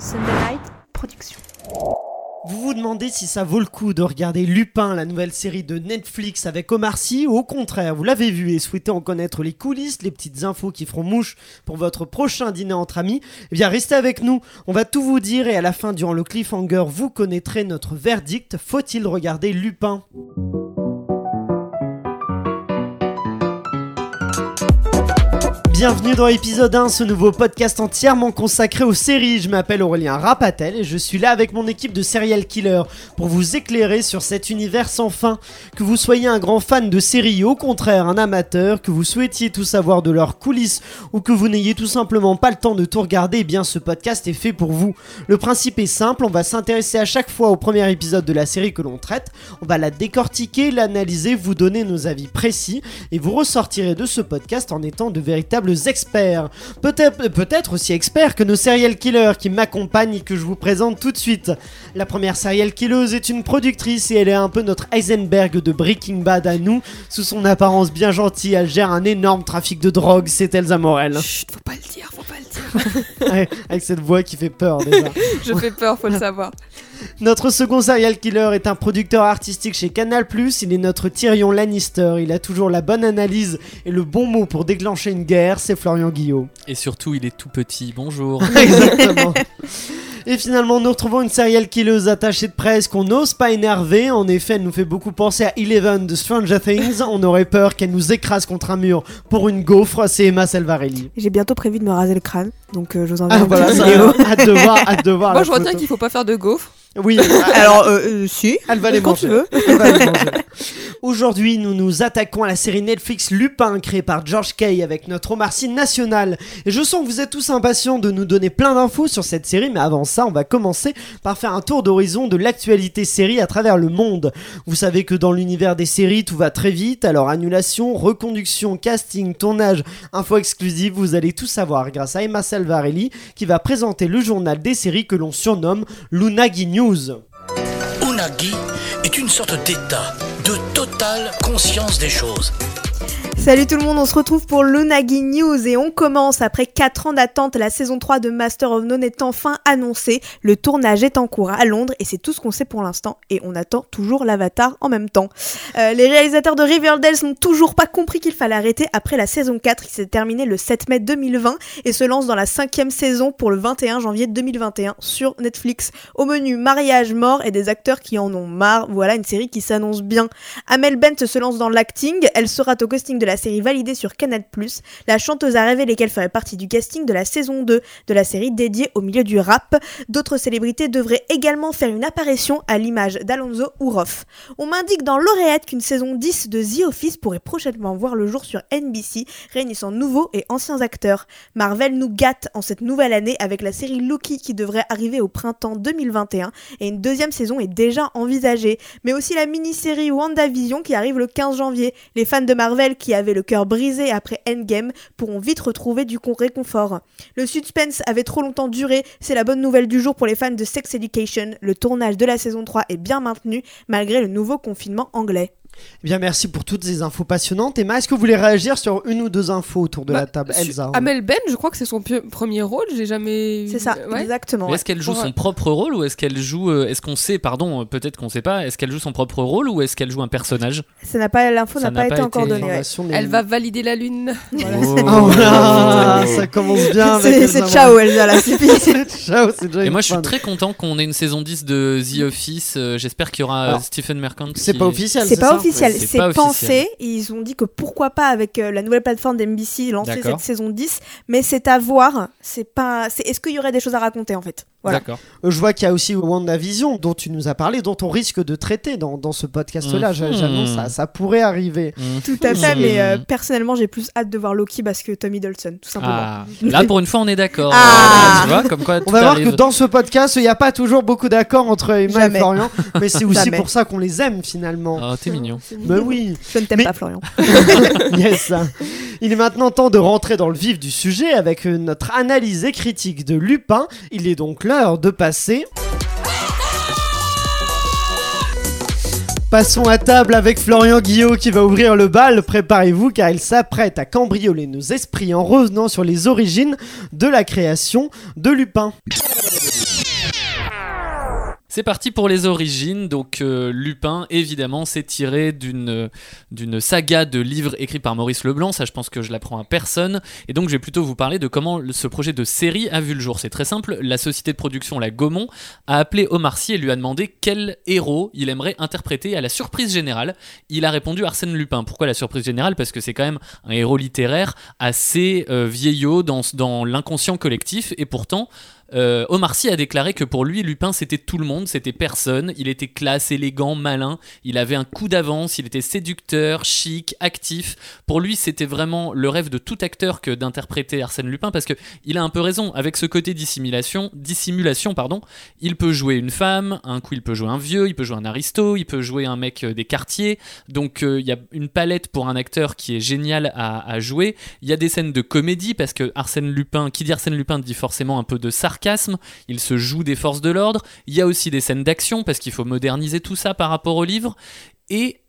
Sunday Production. Vous vous demandez si ça vaut le coup de regarder Lupin, la nouvelle série de Netflix avec Omar Sy, au contraire, vous l'avez vu et souhaitez en connaître les coulisses, les petites infos qui feront mouche pour votre prochain dîner entre amis Eh bien, restez avec nous, on va tout vous dire et à la fin, durant le cliffhanger, vous connaîtrez notre verdict. Faut-il regarder Lupin? Bienvenue dans l'épisode 1, ce nouveau podcast entièrement consacré aux séries. Je m'appelle Aurélien Rapatel et je suis là avec mon équipe de serial killers pour vous éclairer sur cet univers sans fin. Que vous soyez un grand fan de séries au contraire un amateur, que vous souhaitiez tout savoir de leurs coulisses ou que vous n'ayez tout simplement pas le temps de tout regarder, eh bien ce podcast est fait pour vous. Le principe est simple, on va s'intéresser à chaque fois au premier épisode de la série que l'on traite, on va la décortiquer, l'analyser, vous donner nos avis précis et vous ressortirez de ce podcast en étant de véritables experts. Peut-être peut-être aussi experts que nos serial killers qui m'accompagnent et que je vous présente tout de suite. La première serial killeuse est une productrice et elle est un peu notre Heisenberg de Breaking Bad à nous. Sous son apparence bien gentille, elle gère un énorme trafic de drogue, c'est Elsa Morel. Chut, faut pas le dire, faut pas le dire. Avec cette voix qui fait peur déjà. Je fais peur, faut le savoir. Notre second serial killer est un producteur artistique chez Canal+, il est notre Tyrion Lannister, il a toujours la bonne analyse et le bon mot pour déclencher une guerre, c'est Florian Guillot. Et surtout, il est tout petit. Bonjour. Exactement. Et finalement, nous retrouvons une serial killeuse attachée de presse qu'on n'ose pas énerver. En effet, elle nous fait beaucoup penser à Eleven de Stranger Things. On aurait peur qu'elle nous écrase contre un mur pour une gaufre. C'est Emma Salvarelli. J'ai bientôt prévu de me raser le crâne, donc euh, je vous envoie Ah une voilà, vidéo. hâte de voir, hâte de voir. Moi, la je retiens qu'il faut pas faire de gaufres. Oui, Alors, euh, euh, si. elle va les Quand manger. tu veux. Elle va les manger. Aujourd'hui, nous nous attaquons à la série Netflix Lupin créée par George Kay avec notre Omar Sy national. Et je sens que vous êtes tous impatients de nous donner plein d'infos sur cette série, mais avant ça, on va commencer par faire un tour d'horizon de l'actualité série à travers le monde. Vous savez que dans l'univers des séries, tout va très vite, alors annulation, reconduction, casting, tournage, info exclusive, vous allez tout savoir grâce à Emma Salvarelli qui va présenter le journal des séries que l'on surnomme Lunagi Unagi est une sorte d'état de totale conscience des choses. Salut tout le monde, on se retrouve pour l'Unagi News et on commence après 4 ans d'attente. La saison 3 de Master of None est enfin annoncée. Le tournage est en cours à Londres et c'est tout ce qu'on sait pour l'instant. Et on attend toujours l'avatar en même temps. Euh, les réalisateurs de Riverdale n'ont toujours pas compris qu'il fallait arrêter après la saison 4 qui s'est terminée le 7 mai 2020 et se lance dans la cinquième saison pour le 21 janvier 2021 sur Netflix. Au menu mariage, mort et des acteurs qui en ont marre. Voilà une série qui s'annonce bien. Amel Bent se lance dans l'acting. Elle sera au casting de la série validée sur Canal+. La chanteuse a révélé qu'elle ferait partie du casting de la saison 2 de la série dédiée au milieu du rap. D'autres célébrités devraient également faire une apparition à l'image d'Alonso Ouroff. On m'indique dans l'oreillette qu'une saison 10 de The Office pourrait prochainement voir le jour sur NBC, réunissant nouveaux et anciens acteurs. Marvel nous gâte en cette nouvelle année avec la série Loki qui devrait arriver au printemps 2021 et une deuxième saison est déjà envisagée, mais aussi la mini-série WandaVision qui arrive le 15 janvier. Les fans de Marvel qui avaient le cœur brisé après Endgame pourront vite retrouver du con- réconfort. Le suspense avait trop longtemps duré, c'est la bonne nouvelle du jour pour les fans de Sex Education. Le tournage de la saison 3 est bien maintenu malgré le nouveau confinement anglais. Eh Bien, merci pour toutes ces infos passionnantes. Emma, est-ce que vous voulez réagir sur une ou deux infos autour de Bah, la table? su- Elsa Amel Ben, je crois que c'est son premier rôle. J'ai jamais. C'est ça, Ouais. exactement. Est-ce qu'elle joue Pour, son euh, propre rôle ou est-ce qu'elle joue. euh, Est-ce qu'on sait, pardon, euh, peut-être qu'on sait pas, est-ce qu'elle joue son propre rôle ou est-ce qu'elle joue un personnage? Ça n'a pas l'info n'a pas été encore donnée. ouais. Elle va valider la lune. Voilà. Oh. Oh là, ça commence bien C'est ciao Elsa là, c'est ciao, c'est déjà Et moi, je suis très content qu'on ait une saison 10 de The Office. J'espère qu'il y aura Stephen Merchant. C'est pas officiel, C'est pas officiel, C'est pensé. officiel. Ils ont dit que pourquoi pas avec euh, la nouvelle plateforme d'NBC lancer D'accord. cette saison 10, mais c'est à voir. C'est pas. c'est- Est-ce qu'il y aurait des choses à raconter en fait? Voilà. D'accord. Euh, Je vois qu'il y a aussi WandaVision dont tu nous as parlé, dont on risque de traiter dans, dans ce podcast-là. Mhm. J'annonce, ça, ça pourrait arriver. Mhm. Tout à fait, Mhm. mais euh, personnellement j'ai plus hâte de voir Loki parce que Tom Hiddleston, tout simplement. Ah, là, pour une fois, on est d'accord. Ah. Euh, tu vois, comme quoi. On va voir que dans ce podcast, il n'y a pas toujours beaucoup d'accords entre Emma Jamais. et Florian, mais c'est aussi pour ça qu'on les aime finalement. Oh, t'es mignon. Mais oui, Je ne t'aime Mais- pas Florian. yes. Il est maintenant temps de rentrer dans le vif du sujet avec euh, notre analyse et critique de Lupin. Il est donc l'heure de passer. Passons à table avec Florian Guillot qui va ouvrir le bal. Préparez-vous car il s'apprête à cambrioler nos esprits en revenant sur les origines de la création de Lupin. C'est parti pour les origines. Donc euh, Lupin, évidemment, c'est tiré d'une d'une saga de livres écrits par Maurice Leblanc. Ça, je pense que je l'apprends à personne. Et donc, je vais plutôt vous parler de comment ce projet de série a vu le jour. C'est très simple. La société de production, la Gaumont, a appelé Omar Sy et lui a demandé quel héros il aimerait interpréter à la surprise générale. Il a répondu Arsène Lupin. Pourquoi la surprise générale? Parce que c'est quand même un héros littéraire assez euh, vieillot dans, dans l'inconscient collectif. Et pourtant, euh, Omar Sy a déclaré que pour lui, Lupin, c'était tout le monde, c'était personne. Il était classe, élégant, malin. Il avait un coup d'avance, il était séducteur, chic, actif. Pour lui, c'était vraiment le rêve de tout acteur que d'interpréter Arsène Lupin parce que il a un peu raison. Avec ce côté dissimulation, dissimulation pardon, il peut jouer une femme, un coup il peut jouer un vieux, il peut jouer un aristo, il peut jouer un mec euh, des quartiers. Donc euh, il y a une palette pour un acteur qui est génial à, à jouer. Il y a des scènes de comédie parce que Arsène Lupin, qui dit Arsène Lupin dit forcément un peu de sarcasme. Il se joue des forces de l'ordre. Il y a aussi des scènes d'action parce qu'il faut moderniser tout ça par rapport au livre. Et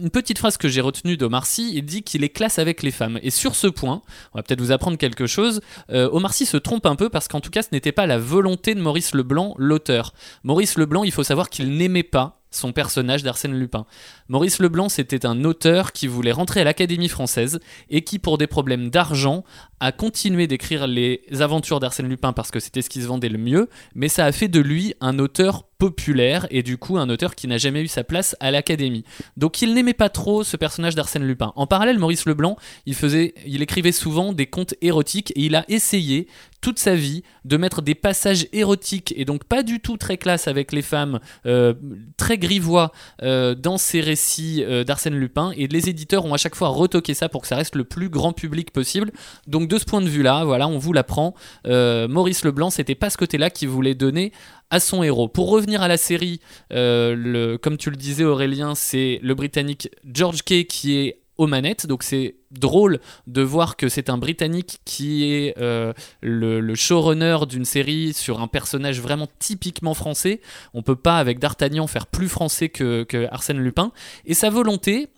une petite phrase que j'ai retenue d'Omar Sy, il dit qu'il est classe avec les femmes. Et sur ce point, on va peut-être vous apprendre quelque chose, euh, se trompe un peu parce qu'en tout cas ce n'était pas la volonté de Maurice Leblanc, l'auteur. Maurice Leblanc, il faut savoir qu'il n'aimait pas son personnage d'Arsène Lupin. Maurice Leblanc, c'était un auteur qui voulait rentrer à l'Académie française et qui, pour des problèmes d'argent, a continué d'écrire les aventures d'Arsène Lupin parce que c'était ce qui se vendait le mieux, mais ça a fait de lui un auteur populaire et du coup un auteur qui n'a jamais eu sa place à l'Académie. Donc il n'aimait pas trop ce personnage d'Arsène Lupin. En parallèle, Maurice Leblanc, il faisait, il écrivait souvent des contes érotiques et il a essayé toute sa vie de mettre des passages érotiques et donc pas du tout très classe avec les femmes, euh, très grivois euh, dans ses récits euh, d'Arsène Lupin et les éditeurs ont à chaque fois retoqué ça pour que ça reste le plus grand public possible. Donc de ce point de vue-là, voilà, on vous l'apprend. Maurice Leblanc, c'était pas ce côté-là qu'il voulait donner à son héros. Pour revenir à la série, euh, comme tu le disais Aurélien, c'est le Britannique George Kay qui est aux manettes, donc c'est drôle de voir que c'est un Britannique qui est euh, le, showrunner d'une série sur un personnage vraiment typiquement français. On peut pas avec D'Artagnan faire plus français que, que Arsène Lupin. Et sa volonté,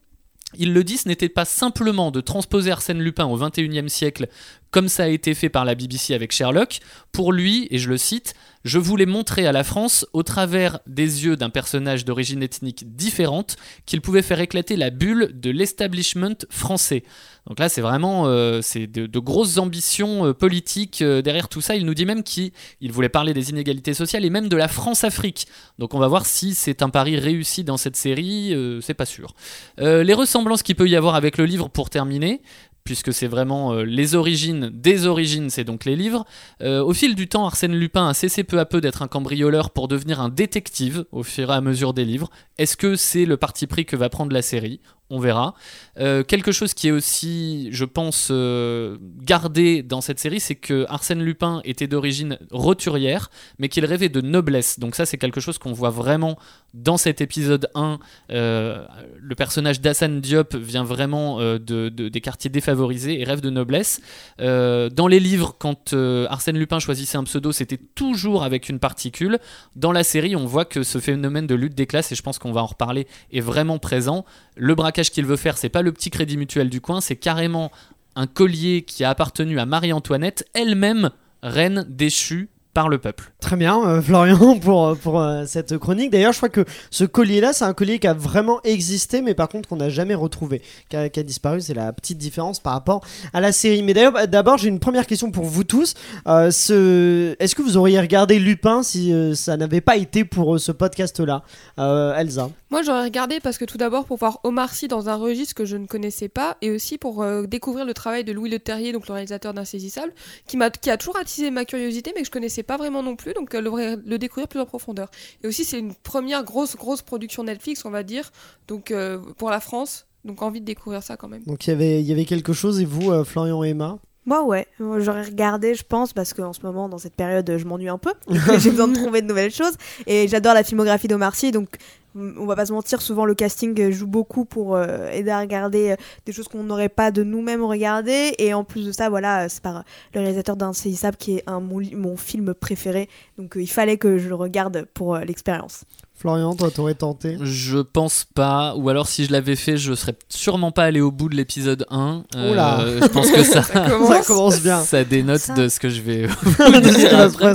il le dit, ce n'était pas simplement de transposer Arsène Lupin au 21e siècle comme ça a été fait par la BBC avec Sherlock. Pour lui, et je le cite, je voulais montrer à la France, au travers des yeux d'un personnage d'origine ethnique différente, qu'il pouvait faire éclater la bulle de l'establishment français. Donc là, c'est vraiment euh, c'est de, grosses ambitions euh, politiques euh, derrière tout ça. Il nous dit même qu'il il voulait parler des inégalités sociales et même de la France-Afrique. Donc on va voir si c'est un pari réussi dans cette série, c'est pas sûr. Les ressemblances qu'il peut y avoir avec le livre pour terminer, puisque c'est vraiment euh, les origines des origines, c'est donc les livres. Euh, au fil du temps, Arsène Lupin a cessé peu à peu d'être un cambrioleur pour devenir un détective au fur et à mesure des livres. Est-ce que c'est le parti pris que va prendre la série? On verra. Euh, quelque chose qui est aussi, je pense, euh, gardé dans cette série, c'est que Arsène Lupin était d'origine roturière, mais qu'il rêvait de noblesse. Donc ça, c'est quelque chose qu'on voit vraiment dans cet épisode 1. Euh, le personnage d'Hassan Diop vient vraiment de, de- des quartiers défavorisés et rêve de noblesse. Dans les livres, quand Arsène Lupin choisissait un pseudo, c'était toujours avec une particule. Dans la série, on voit que ce phénomène de lutte des classes, et je pense qu'on va en reparler, est vraiment présent. Le braquage qu'il veut faire, c'est pas le petit crédit mutuel du coin, c'est carrément un collier qui a appartenu à Marie-Antoinette, elle-même reine déchue par le peuple. Très bien, euh, Florian, pour, euh, pour euh, cette chronique. D'ailleurs, je crois que ce collier-là, c'est un collier qui a vraiment existé, mais par contre qu'on n'a jamais retrouvé, qui a, disparu. C'est la petite différence par rapport à la série. Mais bah, d'abord, j'ai une première question pour vous tous. Ce... Est-ce que vous auriez regardé Lupin si ça n'avait pas été pour ce podcast-là Elsa? Moi, j'aurais regardé parce que tout d'abord pour voir Omar Sy dans un registre que je ne connaissais pas et aussi pour euh, découvrir le travail de Louis Leterrier, donc le réalisateur d'Insaisissable, qui, m'a, qui a toujours attisé ma curiosité mais que je connaissais pas vraiment non plus, donc euh, le, le découvrir plus en profondeur. Et aussi, c'est une première grosse, grosse production Netflix, on va dire, donc euh, pour la France, donc envie de découvrir ça quand même. Donc il y avait- il y avait quelque chose, et vous, euh, Florian et Emma? Moi ouais, j'aurais regardé je pense parce qu'en ce moment dans cette période je m'ennuie un peu j'ai besoin de trouver de nouvelles choses et j'adore la filmographie d'Omar Sy donc on va pas se mentir, souvent le casting euh, joue beaucoup pour euh, aider à regarder euh, des choses qu'on n'aurait pas de nous-mêmes regardé. Et en plus de ça, voilà, c'est par le réalisateur d'Insaisissable qui est un, mon, mon film préféré. Donc il fallait que je le regarde pour l'expérience. Florian, toi, t'aurais tenté? Je pense pas, ou alors si je l'avais fait, je serais sûrement pas allé au bout de l'épisode 1. Euh, Oula. je pense que ça, Ça commence bien. ça dénote Ça. de ce que je vais après.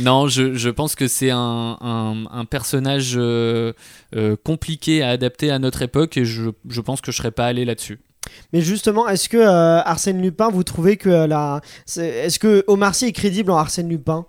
Non, je, je pense que c'est un, un, un personnage euh, euh, compliqué à adapter à notre époque et je, je pense que je serais pas allé là-dessus. Mais justement, est-ce que euh, Arsène Lupin, vous trouvez que euh, la... Est-ce que Omar Sy est crédible en Arsène Lupin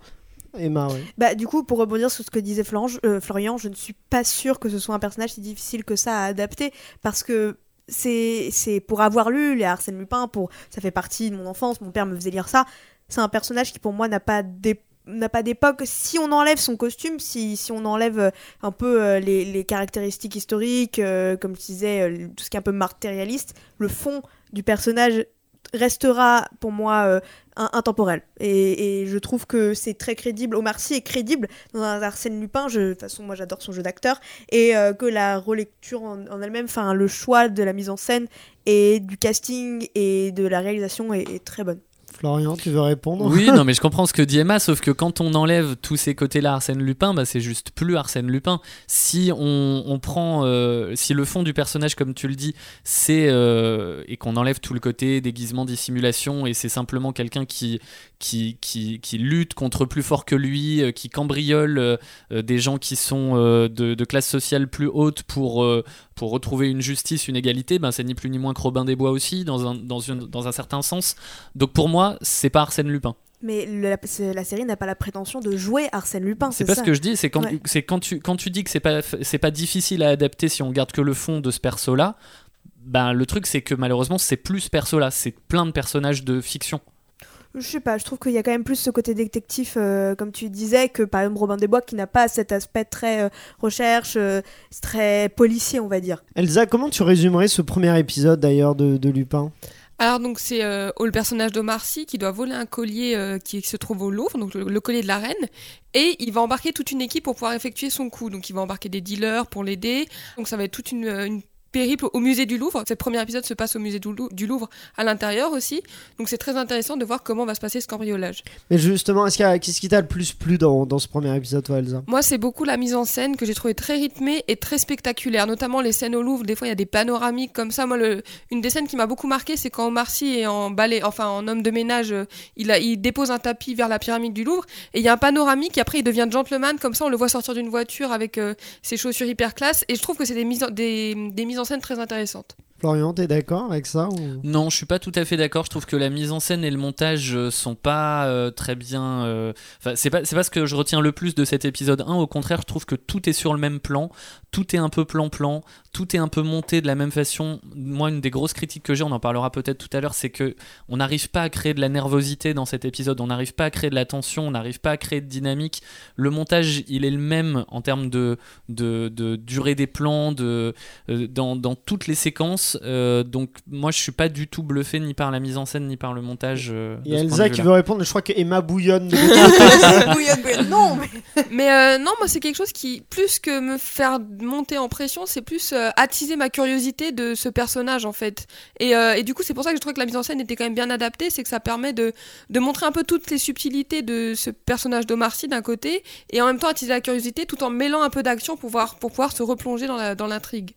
Emma, oui? Bah, du coup, pour rebondir sur ce que disait euh, Florian, je ne suis pas sûre que ce soit un personnage si difficile que ça à adapter parce que c'est c'est pour avoir lu les Arsène Lupin, pour ça fait partie de mon enfance, mon père me faisait lire ça. C'est un personnage qui pour moi n'a pas d'é- n'a pas d'époque. Si on enlève son costume, si, si on enlève euh, un peu euh, les, caractéristiques historiques, euh, comme je disais, tout ce qui est un peu matérialiste, le fond du personnage restera pour moi in- intemporel. Et, je trouve que c'est très crédible. Omar Sy est crédible dans Arsène Lupin. Je, de toute façon, moi j'adore son jeu d'acteur. Et que la relecture en, elle-même, enfin le choix de la mise en scène et du casting et de la réalisation est très bonne. Florian, tu veux répondre Oui, non, mais je comprends ce que dit Emma, sauf que quand on enlève tous ces côtés-là Arsène Lupin, bah, c'est juste plus Arsène Lupin. Si on, on prend, euh, si le fond du personnage, comme tu le dis, c'est euh, et qu'on enlève tout le côté déguisement, dissimulation, et c'est simplement quelqu'un qui, qui, qui, qui lutte contre plus fort que lui, euh, qui cambriole des gens qui sont de, de classe sociale plus haute pour, pour retrouver une justice, une égalité, ben, c'est ni plus ni moins que Robin des Bois aussi, dans un, dans une, dans un certain sens. Donc pour moi, c'est pas Arsène Lupin. Mais le- la, série n'a pas la prétention de jouer Arsène Lupin. C'est pas ça. ce que je dis, c'est quand, Ouais. c'est quand, tu, quand tu dis que c'est pas, c'est pas difficile à adapter si on garde que le fond de ce perso-là. Ben, le truc, c'est que malheureusement, c'est plus ce perso-là, c'est plein de personnages de fiction. Je sais pas, je trouve qu'il y a quand même plus ce côté détective, euh, comme tu disais, que par exemple Robin des Bois qui n'a pas cet aspect très euh, recherche, euh, très policier, on va dire. Elsa, comment tu résumerais ce premier épisode d'ailleurs de, de Lupin? Alors donc c'est euh, le personnage d'Omar Sy qui doit voler un collier euh, qui se trouve au Louvre, donc le, collier de la reine, et il va embarquer toute une équipe pour pouvoir effectuer son coup. Donc il va embarquer des dealers pour l'aider. Donc ça va être toute une, euh, une périple au musée du Louvre. Ce premier épisode se passe au musée du Lou- du Louvre à l'intérieur aussi. Donc c'est très intéressant de voir comment va se passer ce cambriolage. Mais justement, est-ce qu'est-ce qui t'a le plus plu dans, dans ce premier épisode, toi, Elsa? Moi, c'est beaucoup la mise en scène que j'ai trouvé très rythmée et très spectaculaire, notamment les scènes au Louvre. Des fois, il y a des panoramiques comme ça. Moi, le- une des scènes qui m'a beaucoup marqué, c'est quand Omar Sy est en balai, enfin en homme de ménage, euh, il, a, il dépose un tapis vers la pyramide du Louvre et il y a un panoramique. Et après, il devient gentleman, comme ça, on le voit sortir d'une voiture avec euh, ses chaussures hyper classe. Et je trouve que c'est des mises en, des, des mises en scène très intéressantes. Florian, t'es d'accord avec ça ou... Non, je suis pas tout à fait d'accord. Je trouve que la mise en scène et le montage euh, sont pas euh, très bien. euh, Enfin, c'est pas c'est pas ce que je retiens le plus de cet épisode 1. Au contraire, je trouve que tout est sur le même plan, tout est un peu plan-plan, tout est un peu monté de la même façon. Moi, une des grosses critiques que j'ai, on en parlera peut-être tout à l'heure, c'est que on n'arrive pas à créer de la nervosité dans cet épisode. On n'arrive pas à créer de la tension, on n'arrive pas à créer de dynamique. Le montage, il est le même en termes de de, de durée des plans, de euh, dans, dans toutes les séquences. Euh, donc moi je suis pas du tout bluffé ni par la mise en scène ni par le montage. euh, Il y a Elsa qui veut répondre, je crois que Emma bouillonne. de. Bouillonne, bouillonne. non, mais Mais euh, non, moi c'est quelque chose qui, plus que me faire monter en pression, c'est plus euh, attiser ma curiosité de ce personnage en fait. Et, euh, et du coup, c'est pour ça que je trouvais que la mise en scène était quand même bien adaptée, c'est que ça permet de, de montrer un peu toutes les subtilités de ce personnage d'Omar Sy d'un côté, et en même temps attiser la curiosité tout en mêlant un peu d'action pour pouvoir, pour pouvoir se replonger dans la- dans l'intrigue.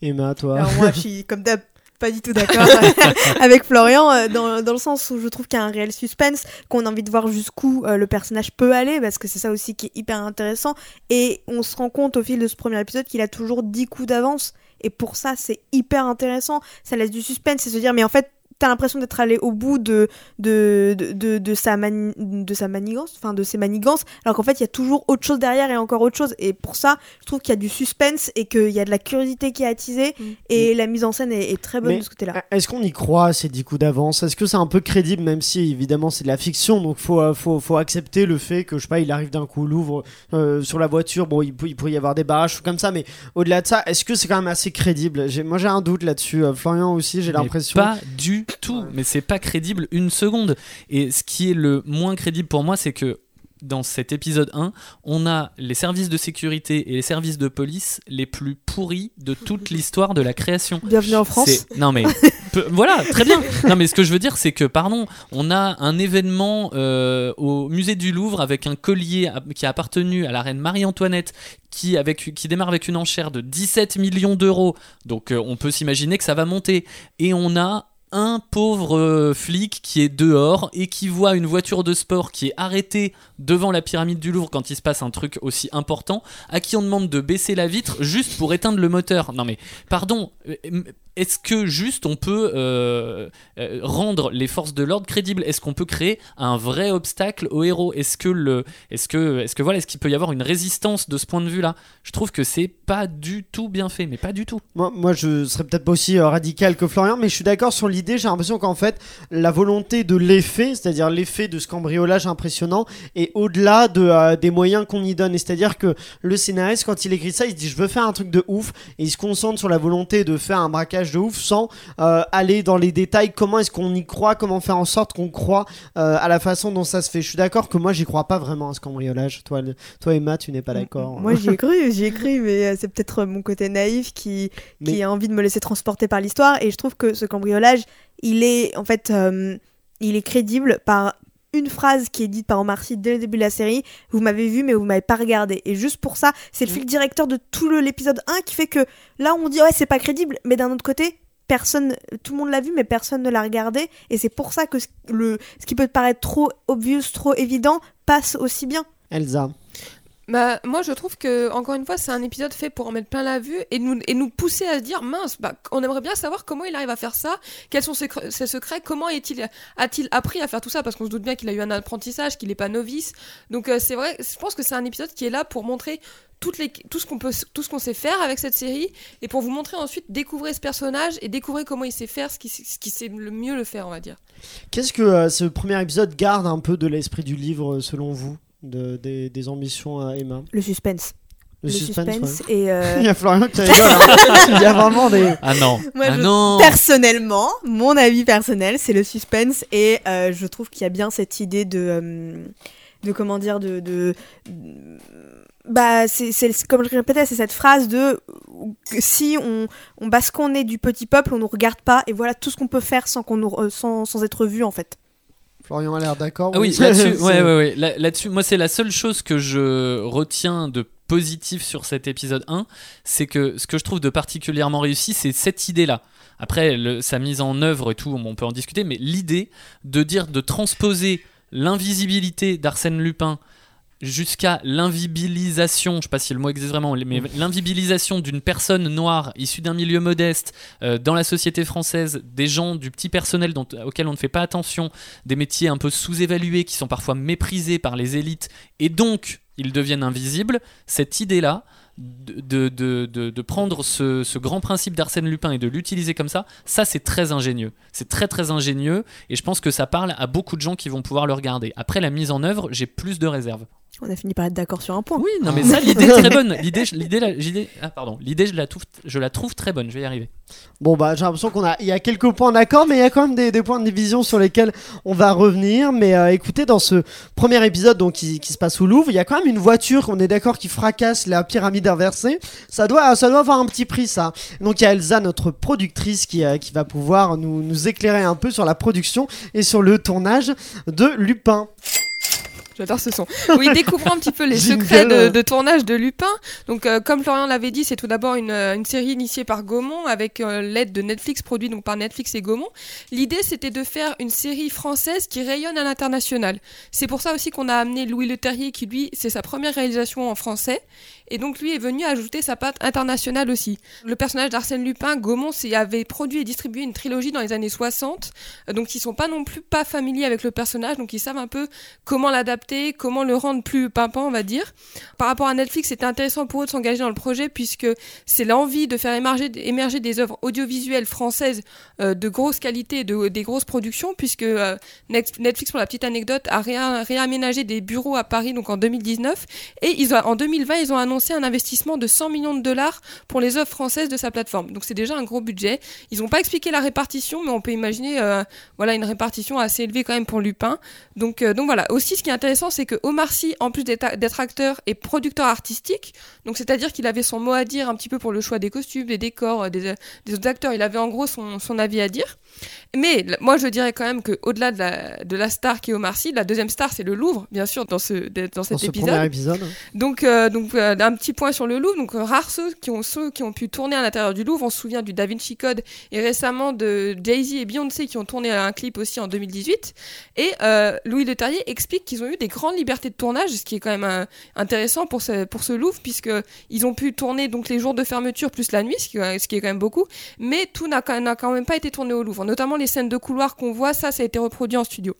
Emma, toi. Alors moi, je suis comme d'hab pas du tout d'accord avec Florian euh, dans, dans le sens où je trouve qu'il y a un réel suspense, qu'on a envie de voir jusqu'où euh, le personnage peut aller, parce que c'est ça aussi qui est hyper intéressant. Et on se rend compte au fil de ce premier épisode qu'il a toujours 10 coups d'avance. Et pour ça, c'est hyper intéressant. Ça laisse du suspense, c'est se dire, mais en fait, t'as l'impression d'être allé au bout de, de, de, de, de sa, mani- de sa manigance, enfin de ses manigances, alors qu'en fait, il y a toujours autre chose derrière et encore autre chose. Et pour ça, je trouve qu'il y a du suspense et qu'il y a de la curiosité qui est attisée. Mm. Et la mise en scène est, est très bonne Mais- de ce côté-là. Est-ce qu'on y croit ces 10 coups d'avance? Est-ce que c'est un peu crédible, même si évidemment c'est de la fiction, donc faut, euh, faut, faut accepter le fait que, je sais pas, il arrive d'un coup, l'ouvre euh, sur la voiture, bon, il, pourrait y avoir des barrages ou comme ça, mais au-delà de ça, est-ce que c'est quand même assez crédible? Moi j'ai un doute là-dessus, Euh, Florian aussi, j'ai l'impression. Pas du tout, mais c'est pas crédible une seconde. Et ce qui est le moins crédible pour moi, c'est que dans cet épisode 1, on a les services de sécurité et les services de police les plus pourris de toute l'histoire de la création. Bienvenue en France. Non mais peu- voilà, très bien. Non mais ce que je veux dire, c'est que pardon, on a un événement euh, au musée du Louvre avec un collier qui a appartenu à la reine Marie-Antoinette, qui avec qui démarre avec une enchère de 17 millions d'euros. Donc euh, on peut s'imaginer que ça va monter. Et on a un pauvre euh, flic qui est dehors et qui voit une voiture de sport qui est arrêtée devant la pyramide du Louvre quand il se passe un truc aussi important, à qui on demande de baisser la vitre juste pour éteindre le moteur. Non mais, pardon, euh, est-ce que juste on peut euh, euh, rendre les forces de l'ordre crédibles? Est-ce qu'on peut créer un vrai obstacle aux héros? Est-ce que le, est-ce que, est-ce que voilà, est-ce qu'il peut y avoir une résistance de ce point de vue-là? Je trouve que c'est pas du tout bien fait, mais pas du tout. Moi, moi, je serais peut-être pas aussi radical que Florian, mais je suis d'accord sur l'idée. J'ai l'impression qu'en fait, la volonté de l'effet, c'est-à-dire l'effet de ce cambriolage impressionnant, est au-delà de, euh, des moyens qu'on y donne. C'est-à-dire que le scénariste, quand il écrit ça, il se dit je veux faire un truc de ouf, et il se concentre sur la volonté de faire un braquage de ouf sans euh, aller dans les détails. Comment est-ce qu'on y croit? Comment faire en sorte qu'on croit euh, à la façon dont ça se fait? Je suis d'accord que moi, j'y crois pas vraiment à ce cambriolage. Toi, le- toi Emma, tu n'es pas d'accord. Moi j'y ai cru, j'y ai cru, mais c'est peut-être mon côté naïf qui, qui a envie de me laisser transporter par l'histoire. Et je trouve que ce cambriolage, il est en fait, il est crédible par une phrase qui est dite par Omar Sy dès le début de la série. Vous m'avez vu, mais vous m'avez pas regardé. Et juste pour ça, c'est le Mm. fil directeur de tout l'épisode 1 qui fait que là on dit ouais c'est pas crédible, mais d'un autre côté. Personne, tout le monde l'a vu, mais personne ne l'a regardé, et c'est pour ça que ce, le, ce qui peut te paraître trop obvious, trop évident, passe aussi bien. Elsa. Bah, moi, je trouve que, encore une fois, c'est un épisode fait pour en mettre plein la vue et nous, pousser à se dire, mince, bah, on aimerait bien savoir comment il arrive à faire ça, quels sont ses, cre- ses secrets, comment est-il, a-t-il appris à faire tout ça, parce qu'on se doute bien qu'il a eu un apprentissage, qu'il n'est pas novice. Donc, euh, c'est vrai, je pense que c'est un épisode qui est là pour montrer tout ce qu'on peut, tout ce qu'on sait faire avec cette série et pour vous montrer ensuite découvrir ce personnage et découvrir comment il sait faire, ce qui, ce qui sait le mieux le faire, on va dire. Qu'est-ce que euh, ce premier épisode garde un peu de l'esprit du livre, euh, selon vous? De, des, des ambitions à Emma Le suspense. Le, suspense, ouais. et euh, Il y a Florian qui rigole. hein. Il y a vraiment des. Ah non, Moi, ah je- non. personnellement, mon avis personnel, c'est le suspense et euh, je trouve qu'il y a bien cette idée de, euh, de comment dire, de, de bah c'est comme je répétais, c'est cette phrase de si on, on parce qu'on est du petit peuple, on nous regarde pas et voilà tout ce qu'on peut faire sans qu'on nous, sans, sans être vu en fait. Florian a l'air d'accord. Ah oui, C'est- là-dessus, c'est- ouais, ouais, ouais. Là- là-dessus, moi, c'est la seule chose que je retiens de positif sur cet épisode 1, c'est que ce que je trouve de particulièrement réussi, c'est cette idée-là. Après, le- sa mise en œuvre et tout, on peut en discuter, mais l'idée de dire, de transposer l'invisibilité d'Arsène Lupin jusqu'à l'invibilisation, je sais pas si le mot existe vraiment, mais l'invibilisation d'une personne noire issue d'un milieu modeste euh, dans la société française, des gens du petit personnel dont, auquel on ne fait pas attention, des métiers un peu sous-évalués qui sont parfois méprisés par les élites et donc ils deviennent invisibles, cette idée-là de, de, de, de- de prendre ce, ce grand principe d'Arsène Lupin et de l'utiliser comme ça, ça c'est très ingénieux. C'est très très ingénieux et je pense que ça parle à beaucoup de gens qui vont pouvoir le regarder. Après la mise en œuvre, j'ai plus de réserves. On a fini par être d'accord sur un point. Oui, non mais ça l'idée est très bonne. L'idée, je- l'idée, la- l'idée- ah pardon, l'idée je la trouve, je la trouve très bonne. Je vais y arriver. Bon bah j'ai l'impression qu'on a, il y a quelques points d'accord, mais il y a quand même des, des points de division sur lesquels on va revenir. Mais euh, écoutez, dans ce premier épisode donc qui, qui se passe au Louvre, il y a quand même une voiture, on est d'accord, qui fracasse la pyramide inversée. Ça doit, ça doit avoir un petit prix ça. Donc il y a Elsa, notre productrice, qui, euh, qui va pouvoir nous, nous éclairer un peu sur la production et sur le tournage de Lupin. J'adore ce son. Oui, découvrons un petit peu les secrets de, de tournage de Lupin. Donc, euh, comme Florian l'avait dit, c'est tout d'abord une, euh, une série initiée par Gaumont avec euh, l'aide de Netflix, produit donc par Netflix et Gaumont. L'idée, c'était de faire une série française qui rayonne à l'international. C'est pour ça aussi qu'on a amené Louis Leterrier, qui lui, c'est sa première réalisation en français. Et donc, lui est venu ajouter sa patte internationale aussi. Le personnage d'Arsène Lupin, Gaumont avait produit et distribué une trilogie dans les années 60. euh, donc, ils sont pas non plus pas familiers avec le personnage. Donc, ils savent un peu comment l'adapter, comment le rendre plus pimpant, on va dire. Par rapport à Netflix, c'était intéressant pour eux de s'engager dans le projet puisque c'est l'envie de faire émerger, émerger des œuvres audiovisuelles françaises euh, de grosse qualité, de, des grosses productions, puisque euh, Net- Netflix, pour la petite anecdote, a réa- réaménagé des bureaux à Paris donc en 2019 et ils ont, en 2020, ils ont annoncé un investissement de 100 millions de dollars pour les œuvres françaises de sa plateforme. Donc c'est déjà un gros budget. Ils n'ont pas expliqué la répartition, mais on peut imaginer euh, voilà une répartition assez élevée quand même pour Lupin. Donc, euh, donc voilà. Aussi, ce qui est intéressant c'est que Omar Sy, en plus d'être acteur, est producteur artistique. Donc, c'est-à-dire qu'il avait son mot à dire un petit peu pour le choix des costumes, des décors, euh, des, autres acteurs. Il avait en gros son avis à dire. Mais moi, je dirais quand même que au-delà de la, de la star qui est Omar Sy, la deuxième star, c'est le Louvre, bien sûr, dans, ce, dans Dans cet ce épisode. premier épisode. Donc, euh, donc euh, un petit point sur le Louvre. Donc, euh, rares ceux qui ont ceux qui ont pu tourner à l'intérieur du Louvre. On se souvient du Da Vinci Code et récemment de Jay-Z et Beyoncé qui ont tourné un clip aussi en 2018. Et Louis Leterrier explique qu'ils ont eu des grandes libertés de tournage, ce qui est quand même intéressant pour ce, pour ce Louvre, puisque ils ont pu tourner donc les jours de fermeture plus la nuit, ce qui, est- ce qui est quand même beaucoup. Mais tout n'a quand même pas été tourné au Louvre. Notamment les scènes de couloir qu'on voit, ça, ça a été reproduit en studio.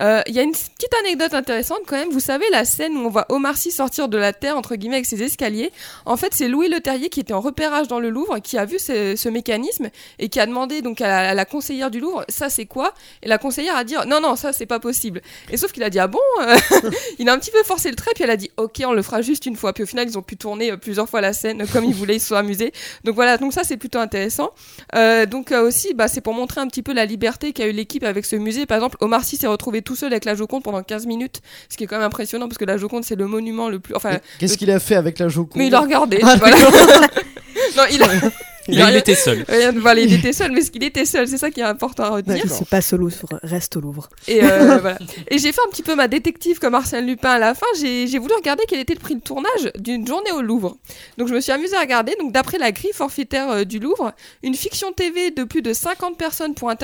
Euh, Il y a une petite anecdote intéressante quand même. Vous savez la scène où on voit Omar Sy sortir de la terre entre guillemets avec ses escaliers. En fait, c'est Louis Leterrier qui était en repérage dans le Louvre, qui a vu ce, mécanisme et qui a demandé donc à la, conseillère du Louvre, ça c'est quoi? Et la conseillère a dit non non ça c'est pas possible. Et sauf qu'il a dit ah bon? Euh, Il a un petit peu forcé le trait puis elle a dit ok on le fera juste une fois. Puis au final ils ont pu tourner euh, plusieurs fois la scène euh, comme ils voulaient, ils se sont amusés. Donc voilà donc ça c'est plutôt intéressant. Euh, donc euh, aussi, bah, c'est pour montrer un petit peu la liberté qu'a eu l'équipe avec ce musée. Par exemple, Omar Sy s'est retrouvé tout seul avec la Joconde pendant 15 minutes, ce qui est quand même impressionnant parce que la Joconde c'est le monument le plus. Enfin, Qu'est-ce qu'il a fait avec la Joconde? Mais il a regardé. Ah, voilà. non, il a. Mais il était seul. Rien de- voilà, il était seul, mais ce qu'il était seul, c'est ça qui est important à retenir. D'accord. C'est pas au Louvre, reste au Louvre. Et, euh, voilà. et j'ai fait un petit peu ma détective comme Arsène Lupin à la fin. J'ai voulu regarder quel était le prix de tournage d'une journée au Louvre. Donc je me suis amusée à regarder. Donc d'après la grille forfaitaire euh, du Louvre, une fiction TV de plus de 50 personnes pour un,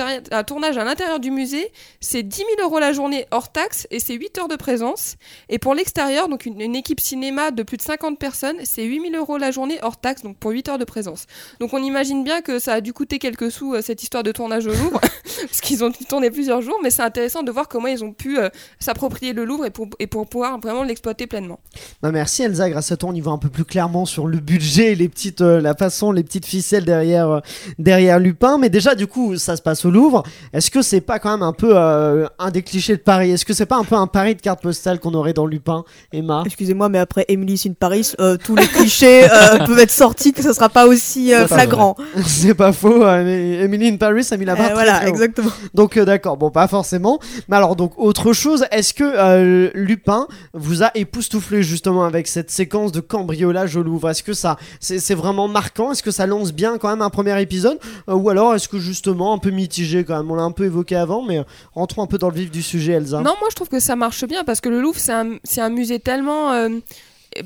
tournage à l'intérieur du musée, c'est 10 000 euros la journée hors taxe et c'est 8 heures de présence. Et pour l'extérieur, donc une, une équipe cinéma de plus de 50 personnes, c'est 8 000 euros la journée hors taxe, donc pour 8 heures de présence. Donc on imagine bien que ça a dû coûter quelques sous euh, cette histoire de tournage au Louvre, parce qu'ils ont tourné plusieurs jours, mais c'est intéressant de voir comment ils ont pu euh, s'approprier le Louvre et pour, et pour pouvoir vraiment l'exploiter pleinement. Bah, merci Elsa, grâce à toi on y voit un peu plus clairement sur le budget et les petites, euh, la façon, les petites ficelles derrière, euh, derrière Lupin. Mais déjà du coup ça se passe au Louvre. Est-ce que c'est pas quand même un peu euh, un des clichés de Paris? Est-ce que c'est pas un peu un Paris de carte postale qu'on aurait dans Lupin, Emma? Excusez-moi, mais après Emily in Paris, euh, tous les clichés euh, peuvent être sortis, que ça sera pas aussi euh, flagrant. C'est pas faux. euh, Emily in Paris a mis la barre Euh, très, voilà, très haut. exactement. Donc euh, d'accord, bon pas forcément. Mais alors donc autre chose, est-ce que euh, Lupin vous a époustouflé justement avec cette séquence de cambriolage au Louvre? Est-ce que ça c'est vraiment marquant? Est-ce que ça lance bien quand même un premier épisode? Euh, Ou alors est-ce que justement un peu mitigé quand même? On l'a un peu évoqué avant, mais rentrons un peu dans le vif du sujet, Elsa. Non, moi je trouve que ça marche bien parce que le Louvre, c'est un, c'est un musée tellement.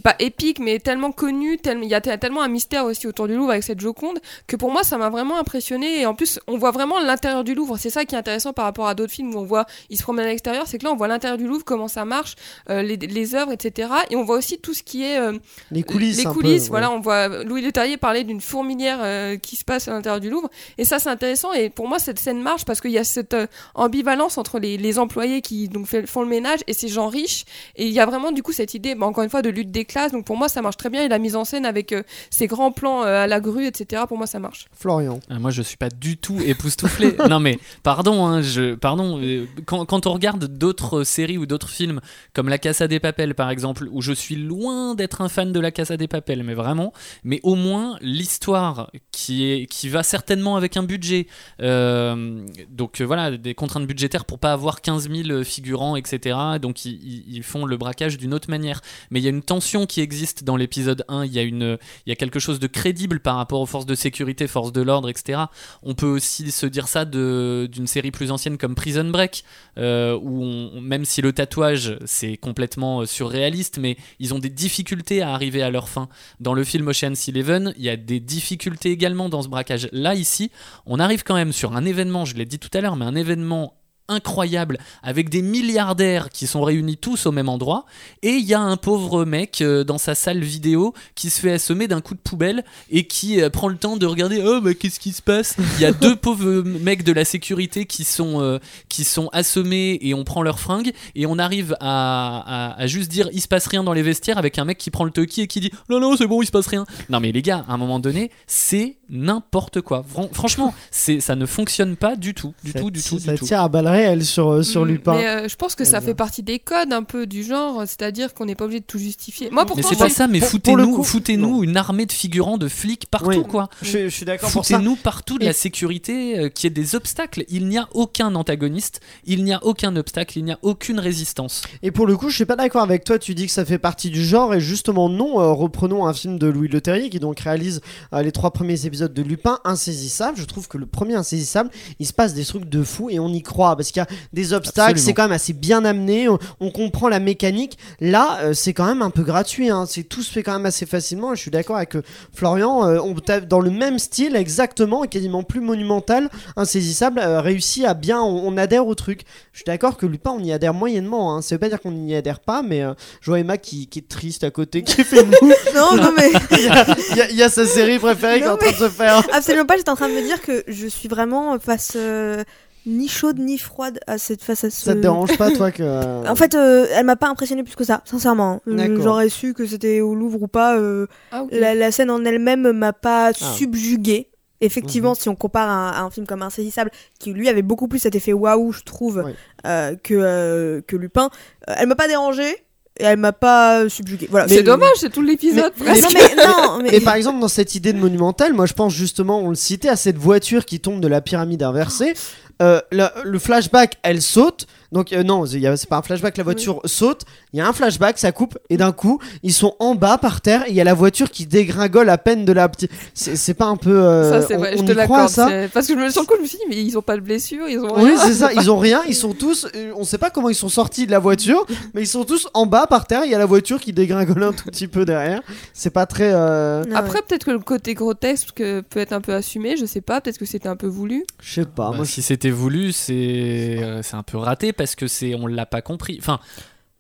Pas épique, mais tellement connu, tel- il y a te- tellement un mystère aussi autour du Louvre avec cette Joconde, que pour moi ça m'a vraiment impressionné. Et en plus, on voit vraiment l'intérieur du Louvre. C'est ça qui est intéressant par rapport à d'autres films où on voit, ils se promènent à l'extérieur, c'est que là on voit l'intérieur du Louvre, comment ça marche, euh, les, les œuvres, etc. Et on voit aussi tout ce qui est euh, Les coulisses. les peu, coulisses, ouais. voilà, on voit Louis Leterrier parler d'une fourmilière euh, qui se passe à l'intérieur du Louvre. Et ça, c'est intéressant. Et pour moi, cette scène marche parce qu'il y a cette ambivalence entre les, les employés qui donc font le ménage et ces gens riches. Et il y a vraiment du coup cette idée, bah, encore une fois, de lutte des classes. Donc pour moi, ça marche très bien. Et la mise en scène avec euh, ces grands plans euh, à la grue, etc. Pour moi, ça marche. Florian. Ah, moi, je suis pas du tout époustouflé. non, mais pardon, hein, je, pardon. euh, Quand, quand on regarde d'autres séries ou d'autres films, comme La Casa des Papel, par exemple, où je suis loin d'être un fan de La Casa des Papel, mais vraiment, mais au moins l'histoire qui est qui va certainement avec un budget. euh, donc euh, voilà, des contraintes budgétaires pour pas avoir 15 000 figurants, etc. Donc ils font le braquage d'une autre manière. Mais il y a une tension qui existe dans l'épisode 1. Il y a une, il y a quelque chose de crédible par rapport aux forces de sécurité, forces de l'ordre, etc. On peut aussi se dire ça d'une série plus ancienne comme Prison Break, euh, où même si le tatouage c'est complètement euh, surréaliste, mais ils ont des difficultés à arriver à leur fin. Dans le film Ocean's Eleven, il y a des difficultés également dans ce braquage. Là, ici, on arrive quand même sur un événement, je l'ai dit tout à l'heure, mais un événement incroyable avec des milliardaires qui sont réunis tous au même endroit et il y a un pauvre mec euh, dans sa salle vidéo qui se fait assommer d'un coup de poubelle et qui euh, prend le temps de regarder oh bah qu'est-ce qui se passe? Il y a deux pauvres mecs de la sécurité qui sont euh, qui sont assommés et on prend leurs fringues et on arrive à, à- à juste dire il se passe rien dans les vestiaires avec un mec qui prend le toki et qui dit non non c'est bon il se passe rien. Non mais les gars à un moment donné c'est n'importe quoi. Fran- franchement, c'est ça ne fonctionne pas du tout, du Ça- tout, du tout, Ça du tout. tire à balles réelles sur, euh, sur Mm, Lupin. Mais euh, je pense que ça Elsa. fait partie des codes un peu du genre, c'est-à-dire qu'on n'est pas obligé de tout justifier. Moi, Mais pourtant, c'est j'ai- pas ça, mais foutez-nous, non. une armée de figurants, de flics partout, Oui. quoi. Je, je suis d'accord pour ça. Foutez-nous partout de Et- la sécurité, euh, y ait des obstacles. Il n'y a aucun antagoniste, il n'y a aucun obstacle, il n'y a aucune résistance. Et pour le coup, je suis pas d'accord avec toi. Tu dis que ça fait partie du genre, et justement, non. Euh, reprenons un film de Louis Leterrier qui donc réalise euh, les trois premiers épisodes de Lupin, Insaisissable. Je trouve que le premier Insaisissable, il se passe des trucs de fou et on y croit parce qu'il y a des obstacles. C'est quand même assez bien amené. On, on comprend la mécanique. Là, euh, c'est quand même un peu gratuit. Hein. C'est tout se fait quand même assez facilement. Je suis d'accord avec euh, Florian. euh, on tape dans le même style exactement, et quasiment plus monumental. Insaisissable euh, réussit à bien. On, on adhère au truc. Je suis d'accord que Lupin, on y adhère moyennement. Hein. Ça veut pas dire qu'on n'y adhère pas, mais euh, je vois Emma qui, qui est triste à côté, qui fait mou. Non, non, mais il, y a, il y a- il y a sa série préférée qui est en train de se faire. absolument pas. J'étais en train de me dire que je suis vraiment face euh, ni chaude ni froide à cette face à ce. Ça te dérange pas, toi, que. euh, En fait, euh, elle m'a pas impressionné plus que ça, sincèrement. J'aurais su que c'était au Louvre ou pas. euh, Ah, la, la scène en elle-même m'a pas Ah. subjuguée. Effectivement, Mhm. si on compare à un, à un film comme Insaisissable, qui lui avait beaucoup plus cet effet waouh, je trouve, euh, que, euh, que Lupin, euh, elle m'a pas dérangée et elle m'a pas subjuguée. Voilà. C'est dommage, c'est tout l'épisode. mais- mais, non, mais, Mais par exemple, dans cette idée de monumental, moi je pense justement, on le citait, à cette voiture qui tombe de la pyramide inversée. Euh, le flashback, elle saute. Donc, euh, non, il y a- c'est pas un flashback, la voiture saute. Il y a un flashback, ça coupe, et d'un coup, ils sont en bas par terre, et il y a la voiture qui dégringole à peine de la petite. C'est c'est pas un peu. euh, ça, c'est on, vrai, on je te y croit l'accorde. ça? c'est- Parce que je me, sur le coup, je me suis dit, mais ils ont pas de blessure, ils ont Oui, rien. c'est ça, ils ont rien, ils sont tous. euh, On sait pas comment ils sont sortis de la voiture, mais ils sont tous en bas par terre. Il y a la voiture qui dégringole un tout petit peu derrière. C'est pas très. euh, non, Après, peut-être que le côté grotesque peut être un peu assumé, je sais pas, peut-être que c'était un peu voulu. Je sais pas. Bah, moi, si c'était voulu, c'est euh, c'est un peu raté parce que c'est on l'a pas compris. Enfin,